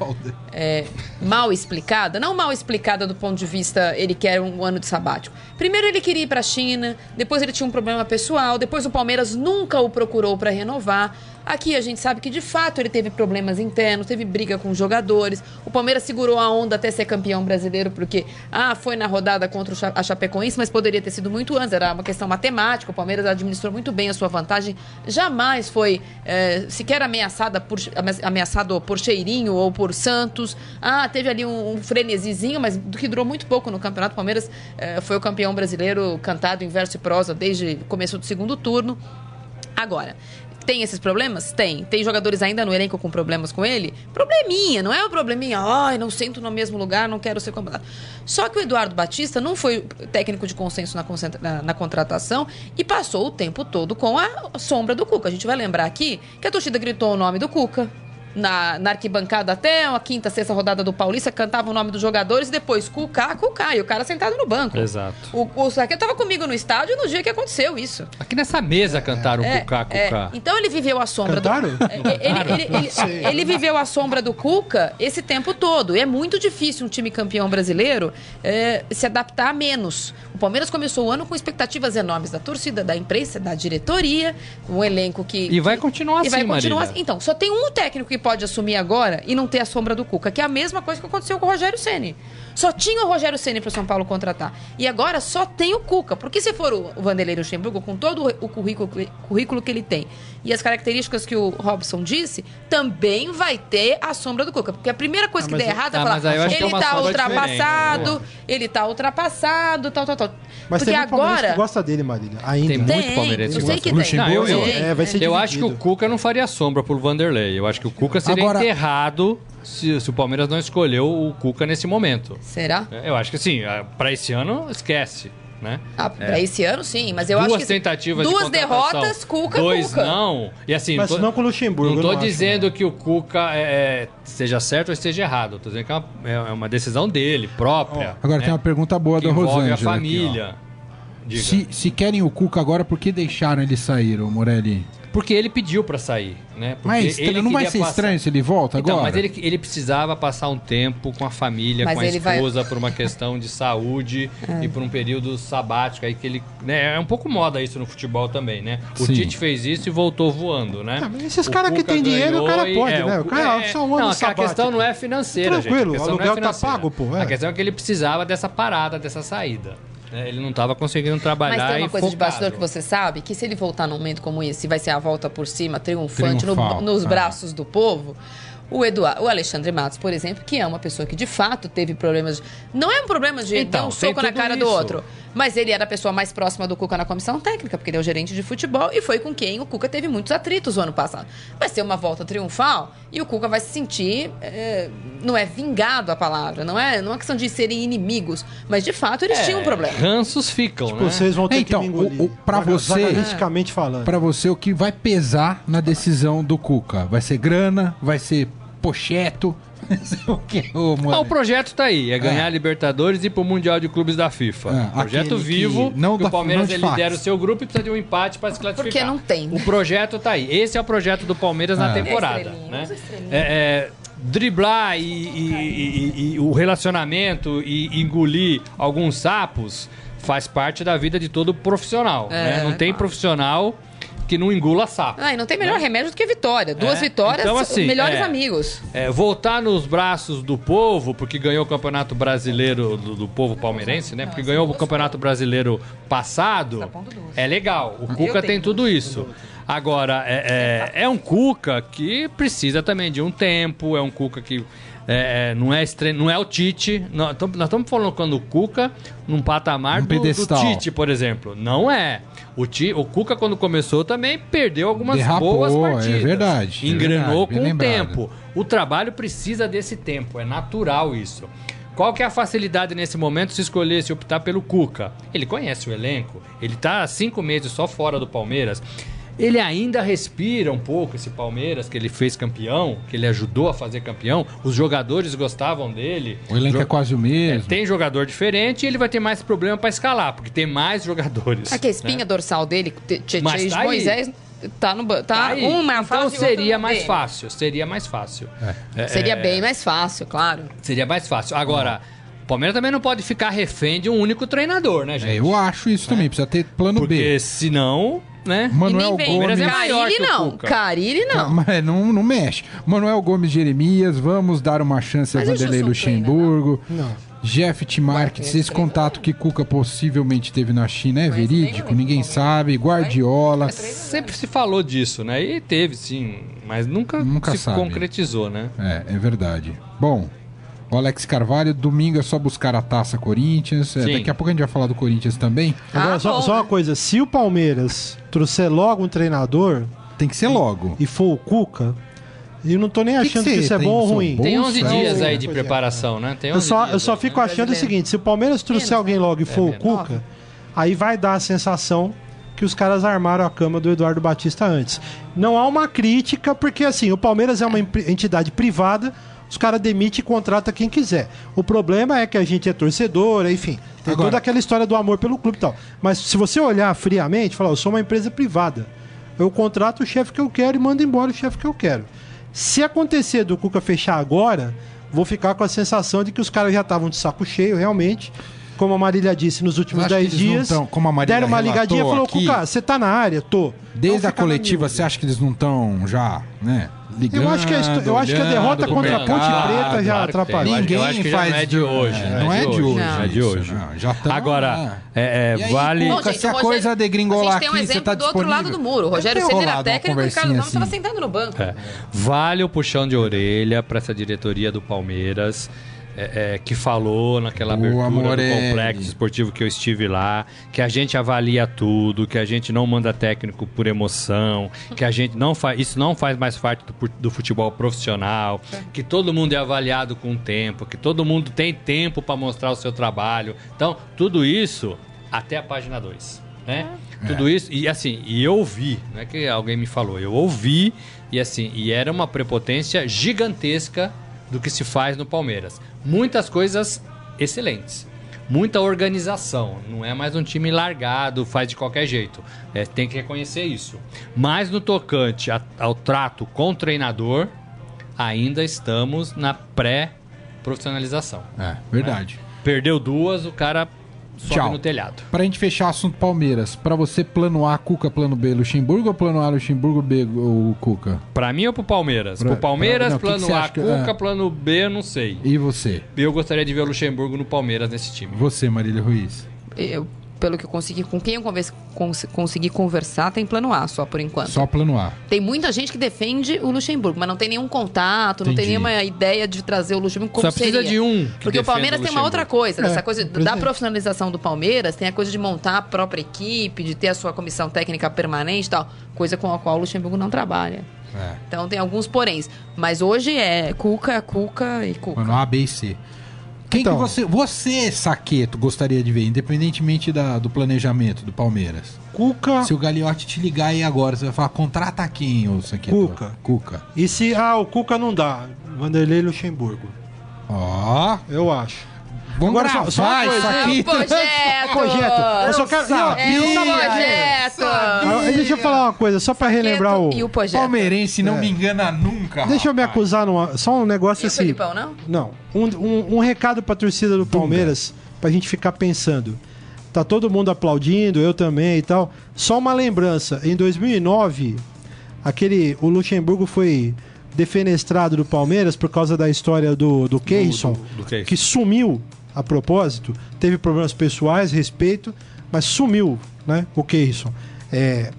B: é, mal explicada, não mal explicada do ponto de vista ele quer um ano de sabático. Primeiro ele queria ir pra China, depois ele tinha um problema pessoal, depois o Palmeiras nunca o procurou para renovar. Aqui a gente sabe que de fato ele teve problemas internos, teve briga com os jogadores. O Palmeiras segurou a onda até ser campeão brasileiro, porque ah, foi na rodada contra a Chapecoense, mas poderia ter sido muito antes. Era uma questão matemática. O Palmeiras administrou muito bem a sua vantagem. Jamais foi é, sequer ameaçada por, ameaçado por Cheirinho ou por Santos. Ah, teve ali um, um frenesizinho, mas do que durou muito pouco no campeonato. O Palmeiras é, foi o campeão brasileiro cantado em verso e prosa desde o começo do segundo turno. Agora, tem esses problemas? Tem. Tem jogadores ainda no elenco com problemas com ele? Probleminha, não é um probleminha, ai, não sento no mesmo lugar, não quero ser contratado. Só que o Eduardo Batista não foi técnico de consenso na, na, na, contratação e passou o tempo todo com a sombra do Cuca. A gente vai lembrar aqui que a torcida gritou o nome do Cuca, na, na arquibancada até a quinta, sexta rodada do Paulista, cantava o nome dos jogadores e depois Cucá, Cucá, e o cara sentado no banco.
D: Exato.
B: O, o Saquet tava comigo no estádio no dia que aconteceu isso.
D: Aqui nessa mesa cantaram é, Cucá.
B: É. Então ele viveu a sombra
C: cantaram?
B: do. É, ele, ele, ele, ele, viveu a sombra do Cuca esse tempo todo. E é muito difícil um time campeão brasileiro é, se adaptar a menos. O Palmeiras começou o ano com expectativas enormes da torcida, da imprensa, da diretoria, um elenco que.
D: E vai continuar
B: e
D: assim, vai continuar
B: assim. Então, só tem um técnico que pode assumir agora e não ter a sombra do Cuca, que é a mesma coisa que aconteceu com o Rogério Ceni. Só tinha o Rogério Ceni para o São Paulo contratar. E agora só tem o Cuca. Porque se for o Vanderlei Luxemburgo, com todo o currículo, currículo que ele tem e as características que o Robson disse, também vai ter a sombra do Cuca. Porque a primeira coisa ah, que der errado é ah, falar, ele está ultrapassado, ele está ultrapassado, tal, tal, tal.
C: Mas
B: porque
C: tem
B: muito agora
C: que gosta dele, Marília. Ainda.
D: Tem muito palmeirense
B: que gosta. Que tem. Não, eu,
D: eu, é, vai ser eu acho que o Cuca não faria sombra pro Vanderlei. Eu acho que o Cuca seria agora... enterrado se, se, o Palmeiras não escolheu o Cuca nesse momento.
B: Será?
D: Eu acho que sim. Para esse ano, esquece. Né?
B: Ah, é. pra esse ano, sim, mas eu
D: duas
B: acho que.
D: tentativas
B: duas
D: de
B: derrotas, Cuca,
D: dois
B: Cuca.
D: não. E assim,
C: mas
D: tô,
C: não com o Luxemburgo.
D: Não tô
C: não
D: dizendo
C: acho,
D: que o Cuca é, é, esteja certo ou esteja errado. Tô dizendo que é uma, é uma decisão dele, própria.
A: Agora
D: né?
A: tem uma pergunta boa da Rosângela.
D: a família.
A: Aqui, se, se querem o Cuca agora, por que deixaram ele sair, o Morelli?
D: Porque ele pediu para sair, né? Porque
A: mas
D: ele
A: não vai ser passar... estranho se ele volta
D: então,
A: agora?
D: Mas ele, ele precisava passar um tempo com a família, mas com a esposa, vai... por uma questão de saúde é. e por um período sabático aí que ele... Né, é um pouco moda isso no futebol também, né? O Sim. Tite fez isso e voltou voando, né?
C: Ah, esses caras que têm dinheiro, o cara pode, é, né? O cara
D: é, só um ano Não, sabático. a questão não é financeira,
C: Tranquilo,
D: gente.
C: o aluguel é tá pago, pô.
D: É. A questão é que ele precisava dessa parada, dessa saída. É, ele não estava conseguindo trabalhar. Mas
B: tem uma coisa
D: focado.
B: de bastidor que você sabe, que se ele voltar num momento como esse, vai ser a volta por cima, triunfante, no, nos ah. braços do povo. O, Eduardo, o Alexandre Matos, por exemplo, que é uma pessoa que de fato teve problemas. Não é um problema de então, dar um soco na cara isso. do outro. Mas ele era a pessoa mais próxima do Cuca na comissão técnica, porque ele é o gerente de futebol e foi com quem o Cuca teve muitos atritos o ano passado. Vai ser uma volta triunfal e o Cuca vai se sentir. É, não é vingado a palavra, não é, não é questão de serem inimigos, mas de fato eles é, tinham um problema.
D: Ranços ficam, tipo,
C: né? Vocês vão ter
A: então,
C: que me engolir.
A: Pra você,
C: falando.
A: Para você, o que vai pesar na decisão do Cuca? Vai ser grana? Vai ser pocheto?
D: o que, ah, o projeto tá aí, é ganhar é. a Libertadores e ir pro Mundial de Clubes da FIFA. É, projeto vivo, que, não que o Palmeiras lidera o seu grupo e precisa de um empate para se classificar.
B: Porque não tem.
D: O projeto tá aí. Esse é o projeto do Palmeiras na é. temporada. Né? É, é, driblar e, e, e, e, o relacionamento e engolir alguns sapos faz parte da vida de todo profissional. Né? Não tem profissional que não engula sapo.
B: Ah, e não tem melhor né? remédio do que vitória. Duas é. vitórias, então, assim, melhores é, amigos.
D: É, voltar nos braços do povo, porque ganhou o Campeonato Brasileiro do, do povo palmeirense, né? Porque ganhou o Campeonato Brasileiro passado. Tá é legal. O Cuca tem tudo isso. Agora, é, é, é um Cuca que precisa também de um tempo, é um Cuca que é, é, não, é estre... não é o Tite. Nós estamos colocando o Cuca num patamar um do, do, Tite, por exemplo. Não é. O, Ti... o Cuca, quando começou, também perdeu algumas Derrapou, boas é partidas.
A: É verdade.
D: Engrenou
A: é verdade,
D: com o tempo. O trabalho precisa desse tempo. É natural isso. Qual que é a facilidade nesse momento se escolher, se optar pelo Cuca? Ele conhece o elenco. Ele está há cinco meses só fora do Palmeiras. Ele ainda respira um pouco esse Palmeiras que ele fez campeão, que ele ajudou a fazer campeão. Os jogadores gostavam dele.
A: O elenco jo é quase o mesmo.
D: É, tem jogador diferente e ele vai ter mais problema para escalar, porque tem mais jogadores.
B: Aqui a espinha né? dorsal dele, Tietchan tá Moisés, tá no tá, tá
D: uma Então seria mais fácil, seria mais fácil.
B: É. É, seria bem mais fácil, claro.
D: Seria mais fácil. Agora, o Palmeiras também não pode ficar refém de um único treinador, né, gente?
A: É, eu acho isso também, precisa ter plano
D: porque
A: B.
D: Porque senão né?
A: Manuel Gomes.
B: Carilli não. Carilli não.
A: Mas não, não mexe. Manuel Gomes Jeremias, vamos dar uma chance a Vanderlei Luxemburgo. Não. Jeff Timarques, esse contato que Cuca possivelmente teve na China é verídico? Ninguém sabe. Guardiola.
D: Sempre se falou disso, né? E teve, sim. Mas nunca, nunca se sabe. concretizou, né?
A: É, é verdade. Bom, o Alex Carvalho, domingo é só buscar a taça Corinthians. É, daqui a pouco a gente vai falar do Corinthians também.
C: Ah, Agora, só, só, uma coisa: se o Palmeiras trouxer logo um treinador.
A: Tem que ser logo.
C: E for o Cuca, e eu não tô nem achando que, que, isso é bom ou ruim.
D: Tem 11 dias aí de preparação, né?
C: eu só, eu só fico achando o seguinte: se o Palmeiras trouxer alguém logo e for é o Cuca, aí vai dar a sensação que os caras armaram a cama do Eduardo Batista antes. Não há uma crítica, porque assim, o Palmeiras é uma entidade privada os caras demitem e contrata quem quiser. O problema é que a gente é torcedor, enfim. Tem Agora, toda aquela história do amor pelo clube e tal. Mas se você olhar friamente, falar, eu sou uma empresa privada. Eu contrato o chefe que eu quero e mando embora o chefe que eu quero. Se acontecer do Cuca fechar agora, vou ficar com a sensação de que os caras já estavam de saco cheio, realmente como a Marília disse, nos últimos 10 dias. Tão,
A: como a Marília
C: deram uma ligadinha e falou: Cuca, você tá na área? Tô.
A: Desde a coletiva, você acha que eles não estão já, né? Ligando,
C: eu acho que a, eu acho que a derrota contra a Ponte Preta já atrapalhou.
D: Ninguém faz não é de hoje. É, não é de hoje. Não é de hoje.
A: já
D: tá Agora, é, é, vale.
A: Se a Rogério, coisa degringolar aqui, você tá
B: do outro lado do muro. O Rogério Ceni era técnico e o Ricardo Gomes estava sentado no banco. É.
D: Vale o puxão de orelha para essa diretoria do Palmeiras é, é, que falou naquela abertura do complexo esportivo que eu estive lá, que a gente avalia tudo, que a gente não manda técnico por emoção, que a gente não faz. Isso não faz mais parte do, do futebol profissional, que todo mundo é avaliado com tempo, que todo mundo tem tempo para mostrar o seu trabalho. Então, tudo isso até a página 2. Né? É. Tudo isso, e assim, e eu ouvi, não é que alguém me falou, eu ouvi, e assim, e era uma prepotência gigantesca do que se faz no Palmeiras. Muitas coisas excelentes. Muita organização. Não é mais um time largado, faz de qualquer jeito. É, tem que reconhecer isso. Mas no tocante a, ao trato com o treinador, ainda estamos na pré-profissionalização.
A: É, verdade. Né?
D: Perdeu duas, o cara sobe Tchau. no telhado.
A: Pra gente fechar o assunto Palmeiras, pra você plano A, Cuca, plano B, Luxemburgo ou plano A, Luxemburgo, B, o Cuca?
D: Pra mim ou pro Palmeiras? Pra, pro Palmeiras, pra, não, plano A, Cuca, é... plano B, eu não sei.
A: E você?
D: Eu gostaria de ver o Luxemburgo no Palmeiras nesse time.
A: Você, Marília Ruiz?
B: Eu pelo que eu consegui, com quem eu converse, cons, consegui conversar, tem plano A só por enquanto.
A: Só plano A.
B: Tem muita gente que defende o Luxemburgo, mas não tem nenhum contato, Entendi. não tem nenhuma ideia de trazer o Luxemburgo como
D: só precisa
B: seria.
D: de um.
B: Porque o Palmeiras o tem uma outra coisa, é, essa coisa da profissionalização do Palmeiras, tem a coisa de montar a própria equipe, de ter a sua comissão técnica permanente e tal, coisa com a qual o Luxemburgo não trabalha. É. Então tem alguns poréns. Mas hoje é Cuca, Cuca e Cuca.
A: Mano, A, B e C. Quem então, que você, você, Saqueto, gostaria de ver, independentemente da, do planejamento do Palmeiras?
C: Cuca.
A: Se o Gagliotti te ligar aí agora, você vai falar, contrata quem, ô Saqueto?
C: Cuca.
A: Cuca.
C: E se, ah, o Cuca não dá, Vanderlei Luxemburgo.
A: Ó.
C: Oh. Eu acho.
A: Vamos Agora gravar só, só isso aqui.
B: Projeto!
C: projeto! Eu só quero.
B: Sabia, é um projeto! Sabia.
C: Deixa eu falar uma coisa, só pra relembrar o.
B: E o projeto.
A: Palmeirense não é. me engana nunca.
C: Deixa eu me acusar numa, só um negócio e assim. O
B: Felipão, não?
C: Não. Um, um, um recado pra torcida do Palmeiras, pra gente ficar pensando. Tá todo mundo aplaudindo, eu também e tal. Só uma lembrança, em 2009, aquele o Luxemburgo foi defenestrado do Palmeiras por causa da história do do Keyson, que sumiu a propósito, teve problemas pessoais, respeito, mas sumiu, né, o Keyson. É,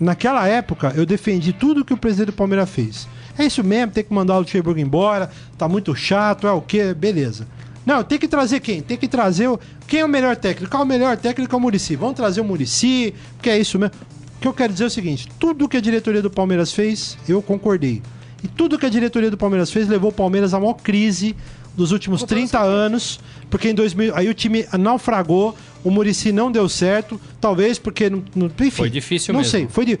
C: naquela época eu defendi tudo que o presidente do Palmeiras fez. É isso mesmo, tem que mandar o Luxemburgo embora, tá muito chato, é o quê? Beleza. Não, tem que trazer quem? Tem que trazer o. Quem é o melhor técnico? É o melhor técnico é o Murici. Vamos trazer o Murici, porque é isso mesmo. O que eu quero dizer é o seguinte: tudo que a diretoria do Palmeiras fez, eu concordei. E tudo que a diretoria do Palmeiras fez levou o Palmeiras à maior crise dos últimos 30 anos, porque em 2000 aí o time naufragou, o Murici não deu certo, talvez porque não, não enfim,
D: foi difícil
C: não
D: mesmo.
C: sei, foi de,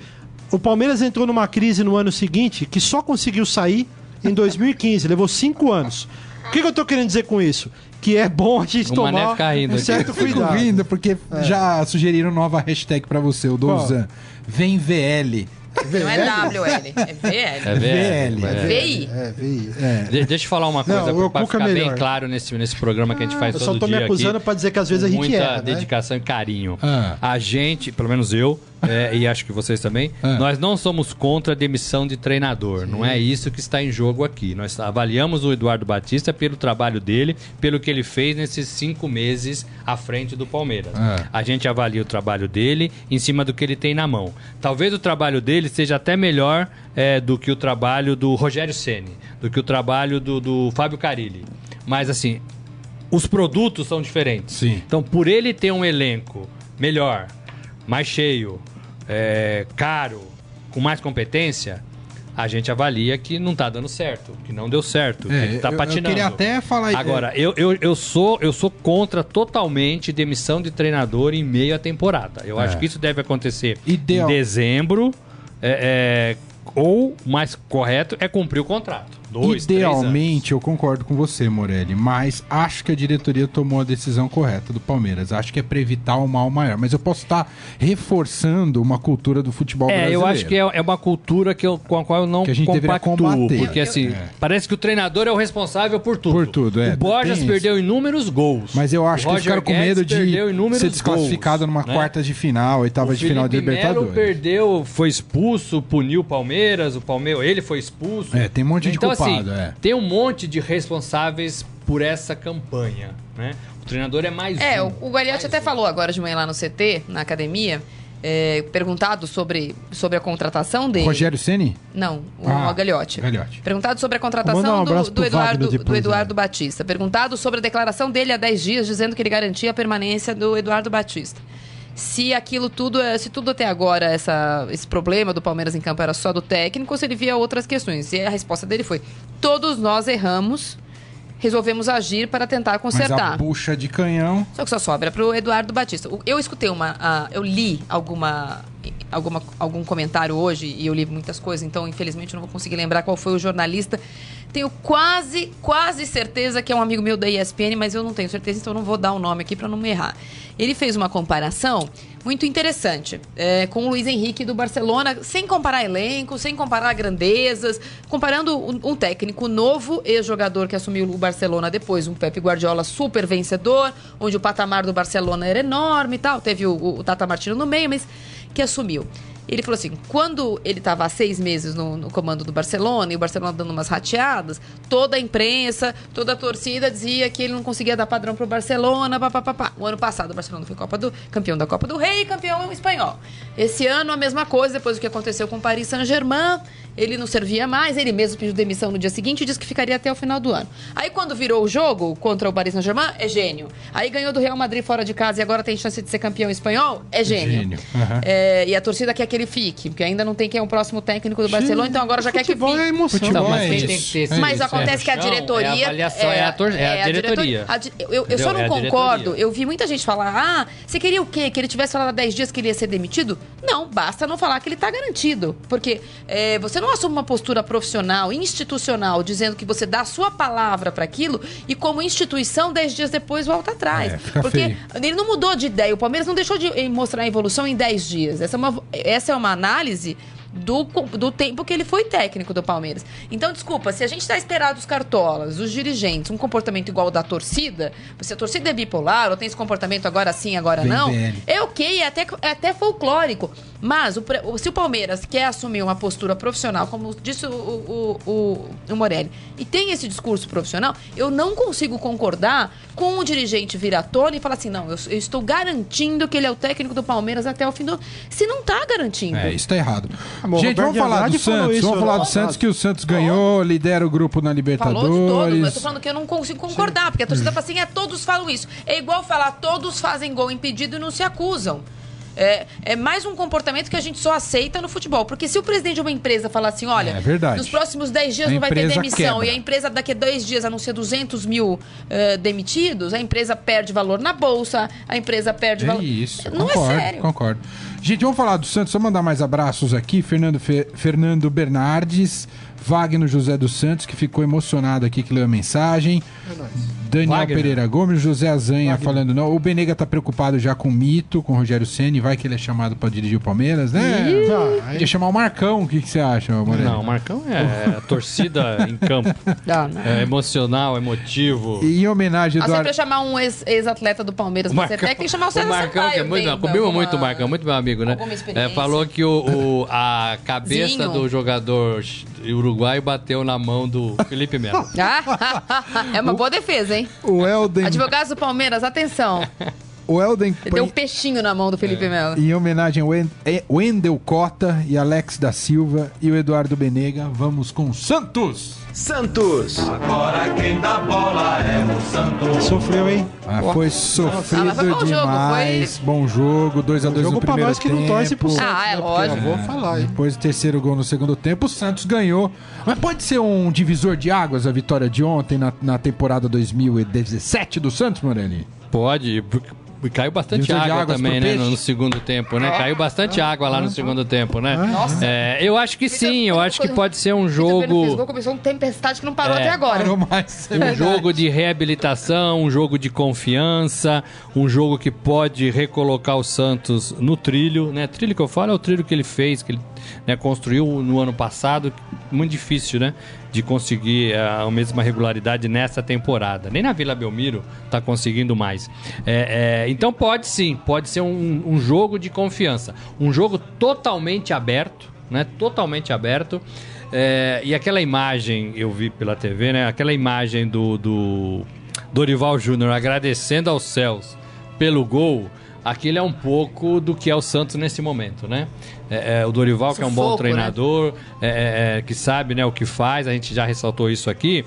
C: o Palmeiras entrou numa crise no ano seguinte que só conseguiu sair em 2015, levou cinco anos. O que, que, eu tô querendo dizer com isso? Que é bom a gente
D: o
C: tomar
D: um
A: certo cuidado. rindo porque é. já sugeriram nova hashtag para você, o Douzan. Vem VL.
B: Não é WL, é VL. É VL.
D: É VI. É VI. É. Deixa eu falar uma coisa Não, pra ficar bem claro nesse, nesse programa que a gente faz todo dia Eu só tô me acusando
C: aqui, pra dizer que às vezes a gente
D: muita
C: erra,
D: Muita dedicação né? e carinho. Ah. A gente, pelo menos eu, é, e acho que vocês também, ah. nós não somos contra a demissão de treinador. Sim. Não é isso que está em jogo aqui. Nós avaliamos o Eduardo Batista pelo trabalho dele, pelo que ele fez nesses cinco meses à frente do Palmeiras. Ah. A gente avalia o trabalho dele em cima do que ele tem na mão. Talvez o trabalho dele seja até melhor é, do que o trabalho do Rogério Ceni, do que o trabalho do, do Fábio Carilli. Mas assim, os produtos são diferentes.
A: Sim.
D: Então, por ele ter um elenco melhor, mais cheio, é, caro, com mais competência, a gente avalia que não está dando certo, que não deu certo, é, que ele tá patinando. Eu
A: queria até falar
D: Agora, eu, eu, eu, sou, eu sou contra totalmente demissão de treinador em meio à temporada. Eu é. acho que isso deve acontecer Ideal. em dezembro, é, é, ou mais correto é cumprir o contrato. Dois,
A: Idealmente, eu concordo com você, Morelli, mas acho que a diretoria tomou a decisão correta do Palmeiras. Acho que é para evitar o um mal maior. Mas eu posso estar reforçando uma cultura do futebol
D: é,
A: brasileiro.
D: eu acho que é, é, uma cultura que eu, com a qual eu não que a gente compactuo. Combater. Porque assim, é. parece que o treinador é o responsável por tudo.
A: Por tudo, é.
D: O Borges perdeu inúmeros gols.
A: Mas eu acho que eles ficaram com medo de ser desclassificado gols, numa né? quarta de final, oitava de final de Libertadores.
D: O perdeu, foi expulso, puniu o Palmeiras, o Palmeiras, ele foi expulso.
A: É, tem um monte de então, assim, assim,
D: é. tem um monte de responsáveis por essa campanha, né? O treinador é mais
B: É,
D: um,
B: o, o Gagliotti até um. falou agora de manhã lá no CT, na academia, é, perguntado sobre, sobre a contratação dele.
A: Rogério Ceni?
B: Não, o ah, Gagliotti.
A: Gagliotti.
B: Perguntado sobre a contratação um do, do, Eduardo, depois, do Eduardo né? Batista. Perguntado sobre a declaração dele há 10 dias, dizendo que ele garantia a permanência do Eduardo Batista se aquilo tudo, é, se tudo até agora, essa, esse problema do Palmeiras em campo era só do técnico, ou se ele via outras questões. E a resposta dele foi: todos nós erramos, resolvemos agir para tentar consertar. Mas
A: a bucha de canhão.
B: Só que só sobra para o Eduardo Batista. Eu escutei uma. Uh, eu li alguma, alguma, algum comentário hoje, e eu li muitas coisas, então infelizmente eu não vou conseguir lembrar qual foi o jornalista tenho quase, quase certeza que é um amigo meu da ESPN, mas eu não tenho certeza, então não vou dar o nome aqui para não me errar. Ele fez uma comparação muito interessante é, com o Luiz Henrique do Barcelona, sem comparar elenco, sem comparar grandezas, comparando um, um técnico novo, ex-jogador que assumiu o Barcelona depois, um Pepe Guardiola super vencedor, onde o patamar do Barcelona era enorme e tal. Teve o, o Tata Martino no meio, mas que assumiu. Ele falou assim: quando ele estava há seis meses no, no, comando do Barcelona e o Barcelona dando umas rateadas, toda a imprensa, toda a torcida dizia que ele não conseguia dar padrão para o Barcelona. Pá, pá, pá, pá. O ano passado o Barcelona foi Copa do, campeão da Copa do Rei e campeão espanhol. Esse ano a mesma coisa, depois do que aconteceu com o Paris Saint-Germain ele não servia mais, ele mesmo pediu demissão no dia seguinte e disse que ficaria até o final do ano. Aí quando virou o jogo contra o Paris Saint-Germain, é gênio. Aí ganhou do Real Madrid fora de casa e agora tem chance de ser campeão espanhol, é gênio. gênio. Uhum. É, e a torcida quer que ele fique, porque ainda não tem quem é o próximo técnico do Barcelona, então agora já quer que fique.
A: É emoção.
B: Futebol
A: mas,
B: é isso. mas é acontece que a diretoria... É a
D: avaliação, é, é a, tor- é a diretoria. A
B: di eu, eu só não concordo, eu vi muita gente falar, ah, você queria o quê? Que ele tivesse falado há 10 dias que ele ia ser demitido? Não, basta não falar que ele está garantido. Porque é, você não assume uma postura profissional, institucional, dizendo que você dá a sua palavra para aquilo e como instituição, dez dias depois volta atrás. É, Porque feio. ele não mudou de ideia. O Palmeiras não deixou de mostrar a evolução em dez dias. Essa é uma, essa é uma análise do, do tempo que ele foi técnico do Palmeiras. Então, desculpa, se a gente está esperado os cartolas, os dirigentes, um comportamento igual ao da torcida, se a torcida é bipolar ou tem esse comportamento agora sim, agora Bem não, velho. é ok, é até, é até folclórico. Mas o, se o Palmeiras quer assumir uma postura profissional, como disse o, o, o, o Morelli, e tem esse discurso profissional, eu não consigo concordar com o dirigente vir à tona e falar assim: não, eu, eu estou garantindo que ele é o técnico do Palmeiras até o fim do. Se não está garantindo.
A: É, isso está errado. Amor, Gente, vamos falar do Santos. Isso, vamos falar do Santos, que o Santos ganhou, lidera o grupo na Libertadores. Falou de todos,
B: mas eu tô falando que eu não consigo concordar, Sim. porque a torcida fala assim: é, todos falam isso. É igual falar, todos fazem gol impedido e não se acusam. É, é, mais um comportamento que a gente só aceita no futebol. Porque se o presidente de uma empresa falar assim, olha,
A: é
B: nos próximos 10 dias a não vai ter demissão quebra. e a empresa daqui a dois dias anuncia 200 mil uh, demitidos, a empresa perde valor na bolsa, a empresa perde
A: é
B: valor.
A: Isso, não é concordo, é sério. Concordo. Gente, vamos falar do Santos, só mandar mais abraços aqui. Fernando, Fe... Fernando Bernardes, Wagner José dos Santos, que ficou emocionado aqui, que leu a mensagem. É Daniel Wagner. Pereira Gomes, José Azanha Wagner. falando, não. O Benega tá preocupado já com o mito, com o Rogério Ceni vai que ele é chamado para dirigir o Palmeiras, né? Ah, Podia chamar o Marcão, o que, que você acha, Moreno?
D: Não, o Marcão é a torcida em campo. Não, não. É emocional, emotivo.
A: E em homenagem
B: a Eduardo... sempre chamar um ex-atleta do Palmeiras, você até que chamar o César
D: O Marcão, que é muito, não, comigo alguma... muito o Marcão, muito meu amigo, né? É, falou que o, o a cabeça Zinho. do jogador uruguai bateu na mão do Felipe Melo.
B: é uma boa defesa, hein?
A: O Elden.
B: Advogados do Palmeiras, atenção.
A: O Elden.
B: Ele deu um peixinho na mão do Felipe é. Melo.
A: Em homenagem ao Wendel Cota e Alex da Silva e o Eduardo Benega, vamos com Santos!
E: Santos!
F: Agora quem dá bola é o Santos.
A: Sofreu, hein? Ah, foi sofrido ah, foi bom demais. Jogo, foi... Bom jogo, 2x2 no jogo primeiro nós que tempo. não torce
B: pro Santos. Ah, é lógico.
A: Vou falar, hein? Depois do terceiro gol no segundo tempo, o Santos ganhou. Mas pode ser um divisor de águas a vitória de ontem na, na temporada 2017 do Santos, Morelli?
D: Pode, e caiu bastante água também, né? No, no, segundo tempo, né? Caiu bastante água lá no segundo tempo, né? Nossa. É, eu acho que sim, eu acho que pode ser um jogo.
B: Tempestade que não parou é, até agora. Parou
D: mais. É um jogo de reabilitação, um jogo de confiança, um jogo que pode recolocar o Santos no trilho, né? Trilho que eu falo é o trilho que ele fez, que ele né, construiu no ano passado. Muito difícil, né? De conseguir a mesma regularidade nessa temporada. Nem na Vila Belmiro está conseguindo mais. É, é, então pode sim, pode ser um, um jogo de confiança. Um jogo totalmente aberto, né? Totalmente aberto. É, e aquela imagem, eu vi pela TV, né? Aquela imagem do, do Dorival Júnior agradecendo aos céus pelo gol aquilo é um pouco do que é o Santos nesse momento, né? É, é, o Dorival, Sufoco, que é um bom né? treinador, né? é, que sabe né, o que faz, a gente já ressaltou isso aqui,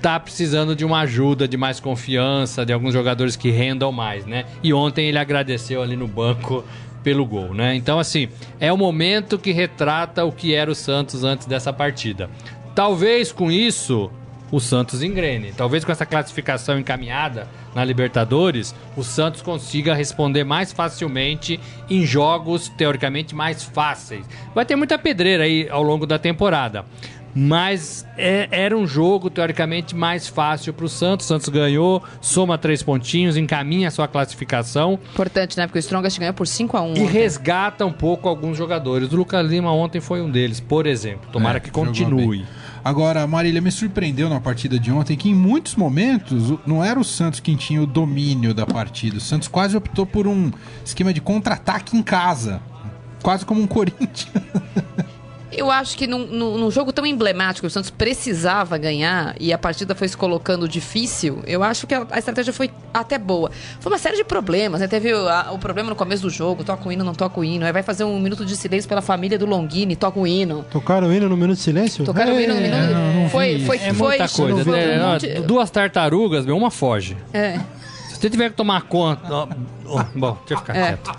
D: tá precisando de uma ajuda, de mais confiança, de alguns jogadores que rendam mais, né? E ontem ele agradeceu ali no banco pelo gol, né? Então, assim, é o momento que retrata o que era o Santos antes dessa partida. Talvez com isso o Santos engrene. Talvez com essa classificação encaminhada na Libertadores, o Santos consiga responder mais facilmente em jogos teoricamente mais fáceis. Vai ter muita pedreira aí ao longo da temporada. Mas é, era um jogo teoricamente mais fácil para o Santos. O Santos ganhou, soma três pontinhos, encaminha a sua classificação.
B: Importante, né? Porque o Strongest ganhou por 5 a 1
D: E resgata um pouco alguns jogadores. O Lucas Lima ontem foi um deles, por exemplo. Tomara é, que continue.
A: Agora, Marília, me surpreendeu na partida de ontem que em muitos momentos não era o Santos quem tinha o domínio da partida. O Santos quase optou por um esquema de contra-ataque em casa. Quase como um Corinthians.
B: Eu acho que num, num, jogo tão emblemático, o Santos precisava ganhar e a partida foi se colocando difícil, eu acho que a, a estratégia foi até boa. Foi uma série de problemas, né? Teve o, a, o problema no começo do jogo, toca o hino, não toca o hino. Aí vai fazer um minuto de silêncio pela família do Longini, toca o hino.
C: Tocaram o hino no minuto de silêncio?
B: Tocaram é, o hino no minuto. É, não, não foi, foi,
D: é foi, muita foi, coisa. Foi, é, um monte... Duas tartarugas, uma foge.
B: É.
D: Se você tiver que tomar conta. bom, deixa eu ficar é. quieto.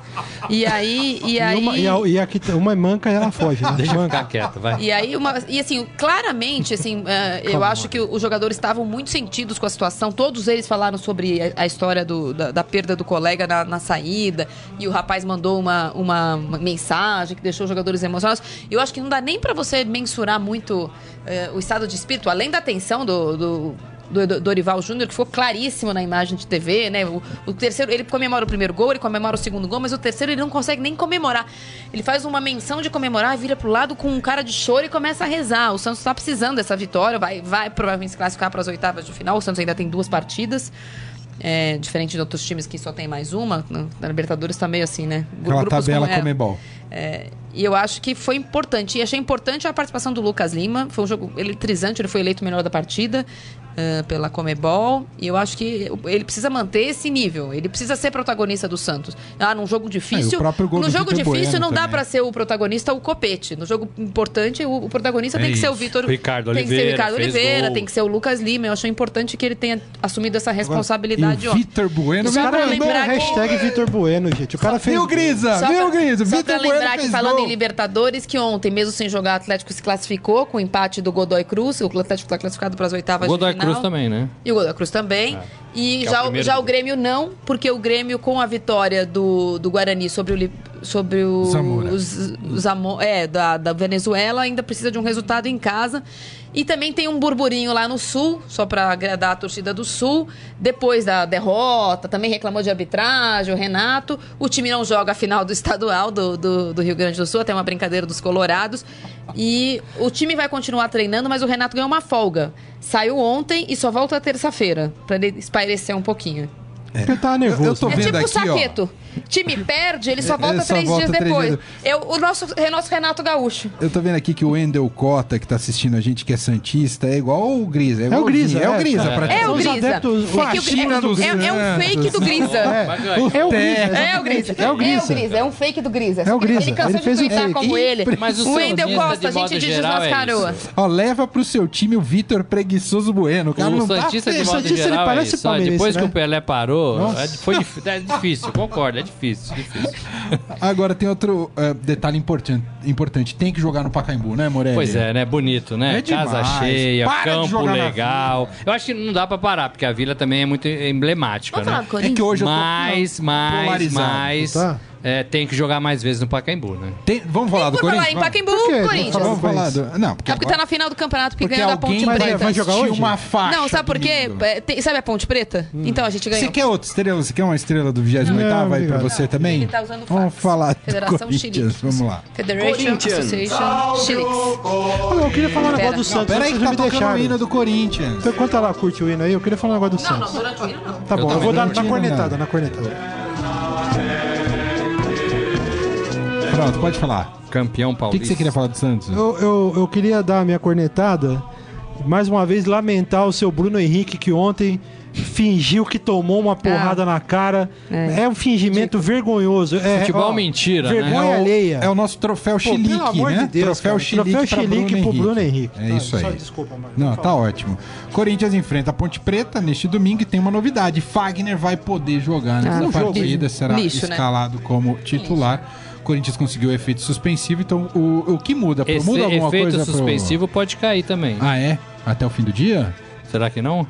B: E aí. E, aí...
C: E, uma, e, a, e aqui, uma é manca e ela foge. Né?
D: Deixa eu ficar quieto, vai.
B: E aí, uma, e assim, claramente, assim, uh, eu acho que os jogadores estavam muito sentidos com a situação. Todos eles falaram sobre a, a história do, da, da, perda do colega na, na, saída. E o rapaz mandou uma, uma, uma, mensagem que deixou os jogadores emocionados. Eu acho que não dá nem para você mensurar muito uh, o estado de espírito, além da tensão do, do do Dorival Júnior, que ficou claríssimo na imagem de TV, né? O, o, terceiro, ele comemora o primeiro gol, ele comemora o segundo gol, mas o terceiro ele não consegue nem comemorar. Ele faz uma menção de comemorar, vira pro lado com um cara de choro e começa a rezar. O Santos está precisando dessa vitória, vai, vai provavelmente se classificar para as oitavas de final. O Santos ainda tem duas partidas. É, diferente de outros times que só tem mais uma, na Libertadores tá meio assim, né?
A: Aquela Grupos tabela como, é, Comebol.
B: É, e eu acho que foi importante. E achei importante a participação do Lucas Lima. Foi um jogo eletrizante, ele foi eleito melhor da partida uh, pela Comebol. E eu acho que ele precisa manter esse nível. Ele precisa ser protagonista do Santos. Ah, num jogo difícil. É, no jogo difícil não dá para ser o protagonista o copete. No jogo importante, o, o protagonista é tem que ser o Vitor.
D: Ricardo
B: tem
D: Oliveira. Tem que ser
B: o Ricardo Oliveira, tem que ser o Lucas Lima. Eu achei importante que ele tenha assumido essa responsabilidade.
A: Agora, Vitor Bueno,
C: o cara lembrar hashtag Vitor Bueno, gente. O cara fez.
A: Viu, Grisa? Viu, Grisa?
B: Vitor Bueno. lembrar que falando. Em Libertadores, que ontem, mesmo sem jogar, o Atlético se classificou com o empate do Godoy Cruz. O Atlético está classificado para as oitavas
D: Godoy
B: de final.
D: Cruz também, né?
B: E o Godoy Cruz também. É. E já, é o, já o Grêmio não, porque o Grêmio, com a vitória do, do Guarani sobre o, sobre o, os, os, é, da, da Venezuela, ainda precisa de um resultado em casa. E também tem um burburinho lá no Sul, só para agradar a torcida do Sul. Depois da derrota, também reclamou de arbitragem, o Renato. O time não joga a final do estadual do, do, do Rio Grande do Sul, até uma brincadeira dos Colorados. E o time vai continuar treinando, mas o Renato ganhou uma folga. Saiu ontem e só volta terça-feira, para ele espairecer um pouquinho.
A: É. Porque tá nervoso. Eu, eu tô
B: é
A: vendo
B: tipo
A: aqui,
B: o Saqueto.
A: Ó.
B: Time perde, ele só volta ele só três volta dias três depois. Dias... Eu, o nosso, nosso Renato Gaúcho.
A: Eu tô vendo aqui que o Wendel Cota, que tá assistindo a gente, que é Santista, é igual o Grisa.
C: É, é o Grisa. É,
B: o Grisa, é. praticamente. É o Grisa. Adeptos, é, é, é, é, um fake do Grisa. É,
C: é o Grisa.
B: É o Grisa. É o Grisa. É um fake do Grisa.
C: É o Grisa.
B: Ele cansou
C: ele
B: de tweetar como ele. Mas o Wendel Costa, a gente desmascarou.
A: Ó, leva pro seu time o Vitor Preguiçoso Bueno. O
D: tá Santista de modo geral parece Depois que o Pelé parou, foi difícil, concordo, é difícil, difícil.
A: Agora tem outro uh, detalhe importante, importante. Tem que jogar no Pacaembu, né, Morelli?
D: Pois é, né? Bonito, né? É Casa cheia, Para campo legal. Eu acho que não dá pra parar, porque a vila também é muito emblemática, Vamos
B: né?
A: É que hoje
D: mais, eu tô mais, mais. Tá? É, tem que jogar mais vezes no Pacaembu, né?
A: Tem, vamos falar do Corinthians? falar
B: em Pacaembu, Corinthians.
A: Vamos falar do... Não,
B: porque, é porque agora... tá na final do campeonato, porque, ganhou da Ponte
A: Preta. Vai jogar hoje? uma faixa.
B: Não, sabe por quê? É, sabe a Ponte Preta? Hum. Então a gente ganhou.
A: Você quer outra estrela? Você quer uma estrela do 28º? Vai pra você também?
B: Ele tá usando
A: Vamos falar Federação do Corinthians. Vamos lá.
B: Federation Association Chile.
C: Eu queria falar um negócio do Santos.
A: Peraí que tá tocando o hino do Corinthians.
C: Então, enquanto ela curte o hino aí, eu queria falar um negócio do Santos.
B: Não, não, durante o hino não.
C: Tá bom, eu vou dar na cornetada, na cornetada.
A: Pronto, pode falar.
D: Campeão paulista.
A: O que, que, você queria falar do Santos?
C: Eu, eu, eu queria dar a minha cornetada. Mais uma vez, lamentar o seu Bruno Henrique, que ontem fingiu que tomou uma porrada ah, na cara. É, é um fingimento Dico. vergonhoso. É,
D: Futebol ó, mentira,
C: né? vergonha
A: né?
C: alheia.
A: É o nosso troféu Chilique, pelo amor
C: né? De Deus, troféu Chilique, troféu Chilique pro, Bruno, Bruno Henrique.
A: É isso aí. Só, desculpa, mano. Não, tá ótimo. Corinthians enfrenta a Ponte Preta neste domingo e tem uma novidade. Fagner vai poder jogar nessa ah, partida, será Lixo, né? escalado né? como titular. Lixo. Corinthians conseguiu o efeito suspensivo, então o, o que muda?
D: Esse
A: muda
D: alguma efeito coisa suspensivo pro... pode cair também.
A: Ah, é? Até o fim do dia?
D: Será que não?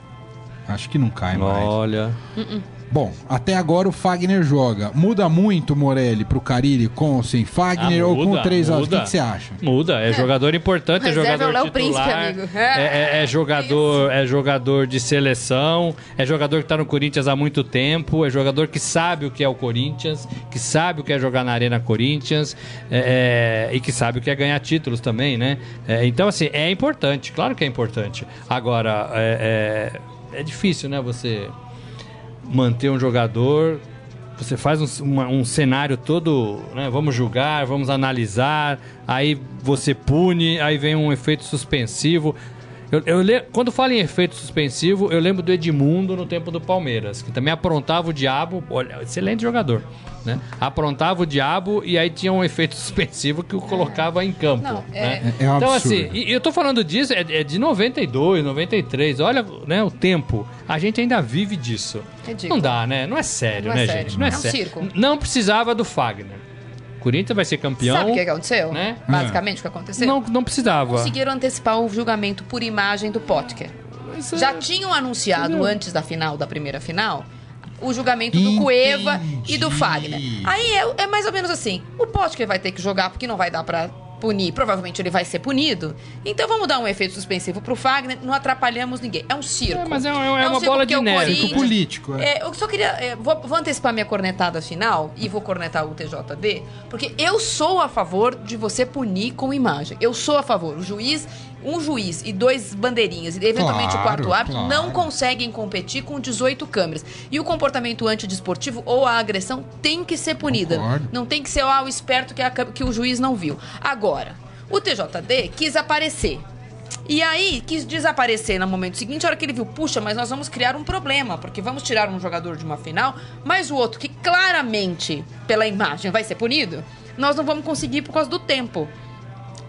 A: Acho que não cai mais.
D: Olha. Uh
A: -uh. Bom, até agora o Fagner joga. Muda muito, Morelli, pro Carilli com ou sem Fagner ah, muda, ou com 3 a 0 O que, você acha?
D: Muda, é, é. jogador importante, é jogador é titular. Príncipe, amigo. É, é, é jogador, é jogador de seleção, é jogador que tá no Corinthians há muito tempo, é jogador que sabe o que é o Corinthians, que sabe o que é jogar na Arena Corinthians é, é, e que sabe o que é ganhar títulos também, né? então, assim, é importante, claro que é importante. Agora, é, é difícil, né, você manter um jogador. Você faz um, uma, um cenário todo, né? Vamos julgar, vamos analisar, aí você pune, aí vem um efeito suspensivo. Eu, eu, quando falo em efeito suspensivo, eu lembro do Edmundo no tempo do Palmeiras, que também aprontava o diabo. Olha, excelente jogador. Né? Aprontava o diabo e aí tinha um efeito suspensivo que o colocava em campo. Não, é... Né?
A: É, é um
D: então,
A: absurdo.
D: assim, e eu tô falando disso, é, é, de 92, 93. Olha né, o tempo. A gente ainda vive disso. Ridículo. Não dá, né? Não é sério, não é né, sério. gente? Não é, é sério. Um não precisava do Fagner. Corinthians vai ser campeão.
B: Sabe o que aconteceu? Né? Basicamente, o que aconteceu?
D: Não, não precisava.
B: Conseguiram antecipar o julgamento por imagem do Potker. É... Já tinham anunciado Entendeu? antes da final, da primeira final, o julgamento Entendi. do Cueva e do Fagner. Aí é, é, mais ou menos assim: o Potker vai ter que jogar porque não vai dar pra punir, provavelmente ele vai ser punido. Então vamos dar um efeito suspensivo pro Fagner, não atrapalhamos ninguém. É um circo. É,
D: mas é, é, é uma bola de neve.
A: Circo político.
B: É. é. eu só queria. É, vou, vou, antecipar minha cornetada final e vou cornetar o TJD, porque eu sou a favor de você punir com imagem. Eu sou a favor. O juiz um juiz e dois bandeirinhas, e eventualmente claro, o quarto árbitro, claro. não conseguem competir com 18 câmeras. E o comportamento antidesportivo ou a agressão tem que ser punida. Concordo. Não tem que ser ah, o esperto que, a, que o juiz não viu. Agora, o TJD quis aparecer. E aí, quis desaparecer no momento seguinte, a hora que ele viu, puxa, mas nós vamos criar um problema, porque vamos tirar um jogador de uma final, mas o outro que claramente, pela imagem, vai ser punido, nós não vamos conseguir por causa do tempo.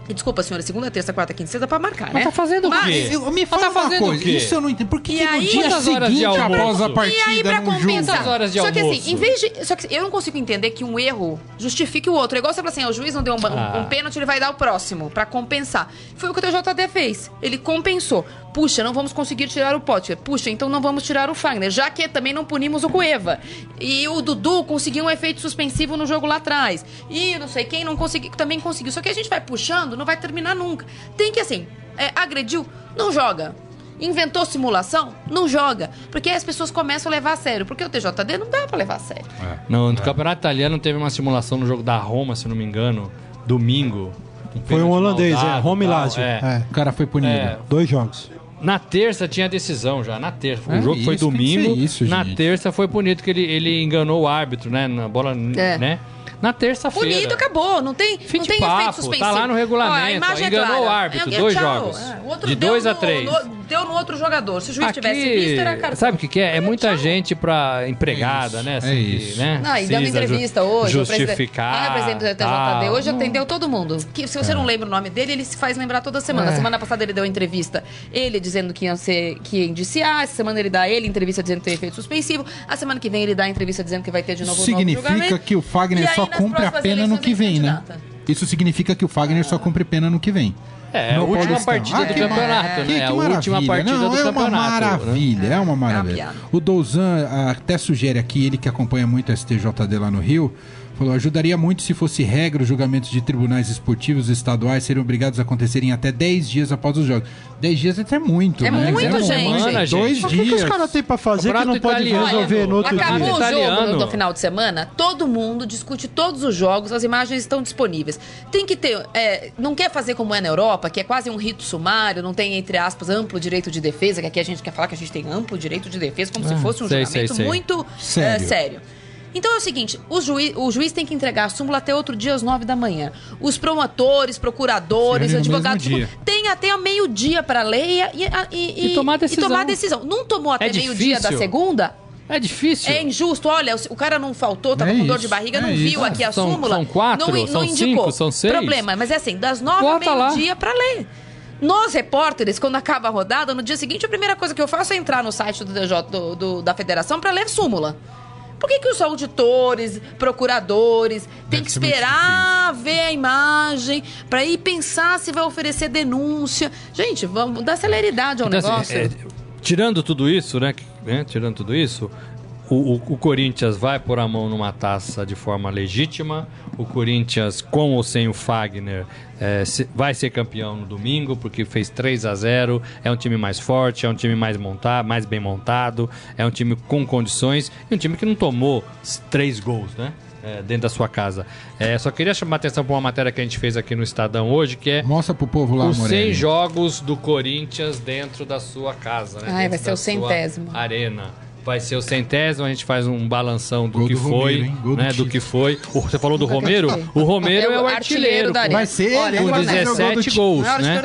B: Desculpa, senhora, segunda, terça, quarta, quinta, sexta pra marcar, né?
D: Mas tá fazendo Mas, o quê?
A: Eu, me fala tá uma coisa, isso eu não entendo. Por que, que no aí, dia seguinte, após a partida,
B: e aí, pra compensar,
D: horas de
B: Só
D: almoço?
B: que assim, em vez de... Só que eu não consigo entender que um erro justifique o outro. É igual você falar assim, ah, o juiz não deu um, ah. um, pênalti, ele vai dar o próximo, pra compensar. Foi o que o TJD fez. Ele compensou. Puxa, não vamos conseguir tirar o Potter. Puxa, então não vamos tirar o Fagner, já que também não punimos o Cueva. E o Dudu conseguiu um efeito suspensivo no jogo lá atrás. E não sei quem não conseguiu, também conseguiu. Só que a gente vai puxando, não vai terminar nunca. Tem que, assim, é, agrediu, não joga. Inventou simulação? Não joga. Porque aí as pessoas começam a levar a sério. Porque o TJD não dá pra levar a sério.
D: É. No, no é. Campeonato Italiano teve uma simulação no jogo da Roma, se não me engano, domingo.
C: Foi um holandês, é, Roma e Lazio.
A: É. é. O cara foi punido. É.
C: Dois jogos.
D: Na terça tinha decisão já, na terça. O é jogo isso, foi domingo. Isso, na gente. terça foi bonito que ele, ele enganou o árbitro, né? Na bola, é. né? Na terça-feira.
B: punido acabou. Não tem, não tem
D: papo, efeito suspensivo. Tá lá no regulamento. Ó, a imagem ó, enganou é clara. o árbitro, é, dois tchau. jogos. É, de dois a três
B: bateu no outro jogador. Se o juiz Aqui, tivesse visto, era cartão.
D: Sabe o que, que é? É muita tchau. gente pra empregada,
A: Isso,
D: né?
A: Assim, é isso.
D: Né?
B: Não, e dando entrevista hoje.
D: Justificar.
B: O presidente, ah, presidente do TJD. Hoje atendeu todo mundo. Que, se você é. não lembra o nome dele, ele se faz lembrar toda semana. É. Semana passada ele deu entrevista, ele dizendo que ia, ser, que ia indiciar. Essa semana ele dá ele entrevista dizendo que tem efeito suspensivo. A semana que vem ele dá entrevista dizendo que vai ter de novo
A: Significa novo que o Fagner só cumpre a pena no que vem, né? Isso significa que o Fagner ah. só cumpre pena no que vem.
D: É, a última partida ah, do campeonato, né? Que, que a última partida
A: Não,
D: do
A: é
D: campeonato.
A: Uma maravilha, né? É uma maravilha. O Douzan até sugere aqui, ele que acompanha muito a STJD lá no Rio, Falou, ajudaria muito se fosse regra os julgamentos de tribunais esportivos estaduais seriam obrigados a acontecerem até 10 dias após os jogos. 10 dias é até muito,
B: é
A: né?
B: Muito, é gente.
A: Semana, gente. Dois
C: Mas
A: dias.
C: O que, os caras têm pra fazer que não pode resolver no outro
B: Acabou
C: dia?
B: Acabou o jogo no, no, final de semana, todo mundo discute todos os jogos, as imagens estão disponíveis. Tem que ter... É, não quer fazer como é na Europa, que é quase um rito sumário, não tem, entre aspas, amplo direito de defesa, que aqui a gente quer falar que a gente tem amplo direito de defesa, como ah, se fosse um sei, julgamento sei, sei. muito sério. É, sério. Então é o seguinte: o, juiz, o juiz tem que entregar a súmula até outro dia, às nove da manhã. Os promotores, procuradores, Sim, advogados têm até meio-dia para ler e, e,
D: e, e, tomar decisão.
B: e tomar decisão. Não tomou até é meio-dia da segunda?
D: É difícil.
B: É injusto. Olha, o cara não faltou, tava é com dor de barriga, é não isso. viu aqui a
D: são,
B: súmula.
D: São quatro,
B: não,
D: são
B: não indicou.
D: cinco, são seis.
B: Problema, mas é assim, das nove ao meio-dia para ler. Nós, repórteres, quando acaba a rodada, no dia seguinte, a primeira coisa que eu faço é entrar no site do, DJ, do, do da federação para ler súmula. Por que, que os auditores, procuradores, têm que esperar ver a imagem para ir pensar se vai oferecer denúncia? Gente, vamos dar celeridade ao então, assim, negócio. Assim, é,
D: tirando tudo isso, né, né? Tirando tudo isso, o, o, o, Corinthians vai pôr a mão numa taça de forma legítima. O Corinthians, com ou sem o Fagner, é, se, vai ser campeão no domingo, porque fez 3 a 0 É um time mais forte, é um time mais montado, mais bem montado, é um time com condições e um time que não tomou três gols, né? É, dentro da sua casa. É, só queria chamar a atenção para uma matéria que a gente fez aqui no Estadão hoje, que é
A: Mostra pro povo lá,
D: os 100 jogos do Corinthians dentro da sua casa. Né?
B: Ai, vai ser o centésimo.
D: Arena. Vai ser o centésimo, a gente faz um balanção do Gol que do foi, Romero, né? Do, do que foi. O, você falou do Romero? O Romero é, é o artilheiro. artilheiro
A: vai ser
D: Olha, com 17 gols, né?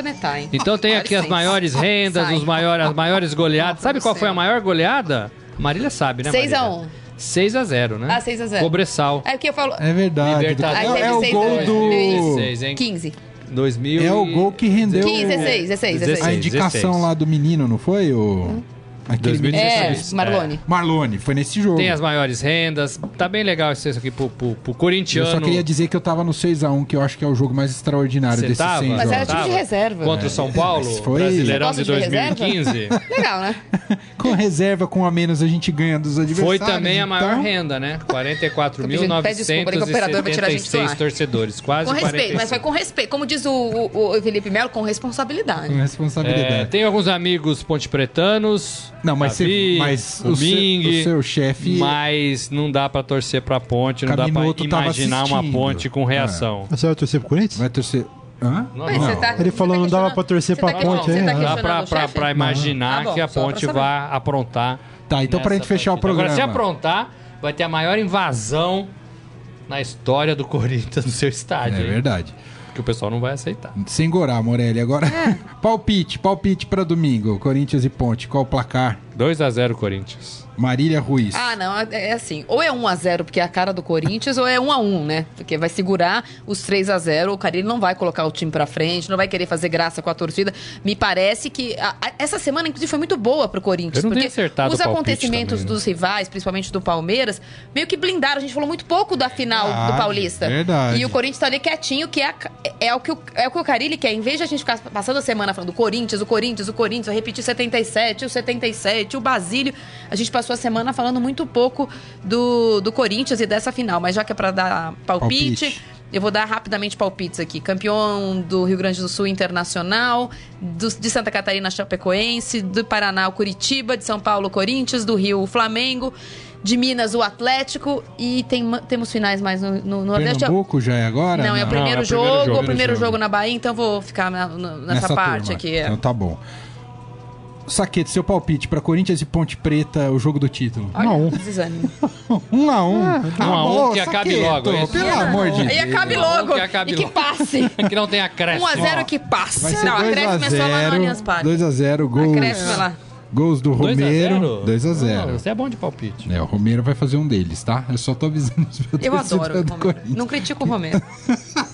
D: Então tem aqui as maiores rendas, os maiores, as maiores goleadas. Sabe qual foi a maior goleada? Marília sabe, né?
B: 6 a 1
D: 6 a 0 né?
B: Ah, 6 a 0
D: Cobressal.
B: É que eu falo.
A: É verdade.
D: Libertadores.
A: É, é o gol do.
B: 16, hein? 15.
D: 2000
A: É o gol que rendeu
B: 15, 16, 16, 16.
A: a indicação 16. lá do menino, não foi? O... Aquele
B: 2016. É, Marlone. É.
A: Marlone, foi nesse jogo.
D: Tem as maiores rendas. Tá bem legal isso aqui pro, pro, pro corintiano.
A: Eu só queria dizer que eu tava no 6x1, que eu acho que é o jogo mais extraordinário Cê desses tava? 100
B: Mas era time de reserva.
D: Contra o São Paulo, foi... Brasileirão de 2015.
B: legal, né?
A: com reserva, com a menos, a gente ganha dos adversários.
D: Foi também a maior então... renda, né? 44.976 torcedores. Quase
B: Com respeito, 45. mas foi com respeito. Como diz o, o, o Felipe Melo, com responsabilidade.
A: Com responsabilidade. É,
D: tem alguns amigos pontepretanos.
A: Não, mas, Davi, você, mas o, Ming, seu, o seu chefe.
D: Mas não dá pra torcer pra ponte, não Caminoto dá pra imaginar uma ponte com reação.
C: É. Você vai torcer pro Corinthians?
A: Vai torcer.
C: Hã? Não, não. Tá, Ele falou tá não dava pra torcer pra tá ponte aí.
D: Tá não dá pra, pra, pra imaginar ah, bom, que a ponte vai aprontar.
A: Tá, então pra gente fechar partida. o programa.
D: Agora, se aprontar, vai ter a maior invasão na história do Corinthians no seu estádio.
A: É hein? verdade
D: que o pessoal não vai aceitar.
A: Sem gorar, Morelli. Agora, é. palpite, palpite para domingo. Corinthians e Ponte, qual o placar?
D: 2 a 0 Corinthians.
A: Marília Ruiz.
B: Ah, não, é, é assim. Ou é 1 a 0 porque é a cara do Corinthians, ou é 1 a 1 né? Porque vai segurar os 3 a 0 O Carilli não vai colocar o time pra frente, não vai querer fazer graça com a torcida. Me parece que a, a, essa semana, inclusive, foi muito boa pro Corinthians.
D: Eu não
B: porque
D: acertado
B: os acontecimentos também, né? dos rivais, principalmente do Palmeiras, meio que blindaram. A gente falou muito pouco da final ah, do Paulista.
A: Verdade.
B: E o Corinthians tá ali quietinho, que é, é, o que o, é o que o Carilli quer. Em vez de a gente ficar passando a semana falando do Corinthians, o Corinthians, o Corinthians, eu repetir 77, o 77, o Basílio, a gente passou a semana falando muito pouco do, do Corinthians e dessa final, mas já que é para dar palpite, palpite, eu vou dar rapidamente palpites aqui. Campeão do Rio Grande do Sul Internacional, do, de Santa Catarina Chapecoense, do Paraná o Curitiba, de São Paulo o Corinthians, do Rio o Flamengo de Minas o Atlético e tem, temos finais mais no, no
A: Nordeste. Pernambuco já é agora?
B: Não, é o primeiro Não, é jogo, o primeiro, primeiro jogo. jogo. na Bahia, então vou ficar na, nessa, nessa, parte turma. aqui.
A: É. Então tá bom. Saquete, seu palpite para Corinthians e Ponte Preta, o jogo do título.
B: Olha, um a um.
A: um a um. Ah,
D: um a um que acabe logo.
A: É pelo amor de Deus.
B: E acabe logo. Que acabe e que passe.
D: que não tem acréscimo.
B: 1x0 que passe. Vai ser não, acréscimo é só lá no Allianz Parque.
A: 2x0, gols. Acréscimo é lá. Gols do Romero. 2x0.
D: Você é bom de palpite.
A: É, o Romero vai fazer um deles, tá? Eu só tô avisando os
B: meus Eu adoro o Romero. Não critico o Romero.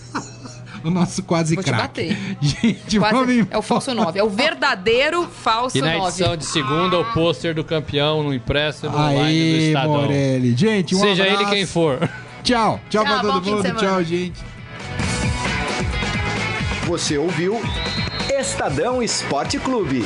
A: o nosso quase craque.
B: bater. Gente, quase, vamos É o falso 9. É o verdadeiro falso 9.
D: E na edição 9. de segunda, o pôster do campeão no impresso no Aê, online do Estadão.
A: Morelli. Gente, um
D: Seja
A: abraço.
D: ele quem for.
A: Tchau. Tchau, Tchau pra todo mundo. Tchau, gente.
E: Você ouviu Estadão Esporte Clube.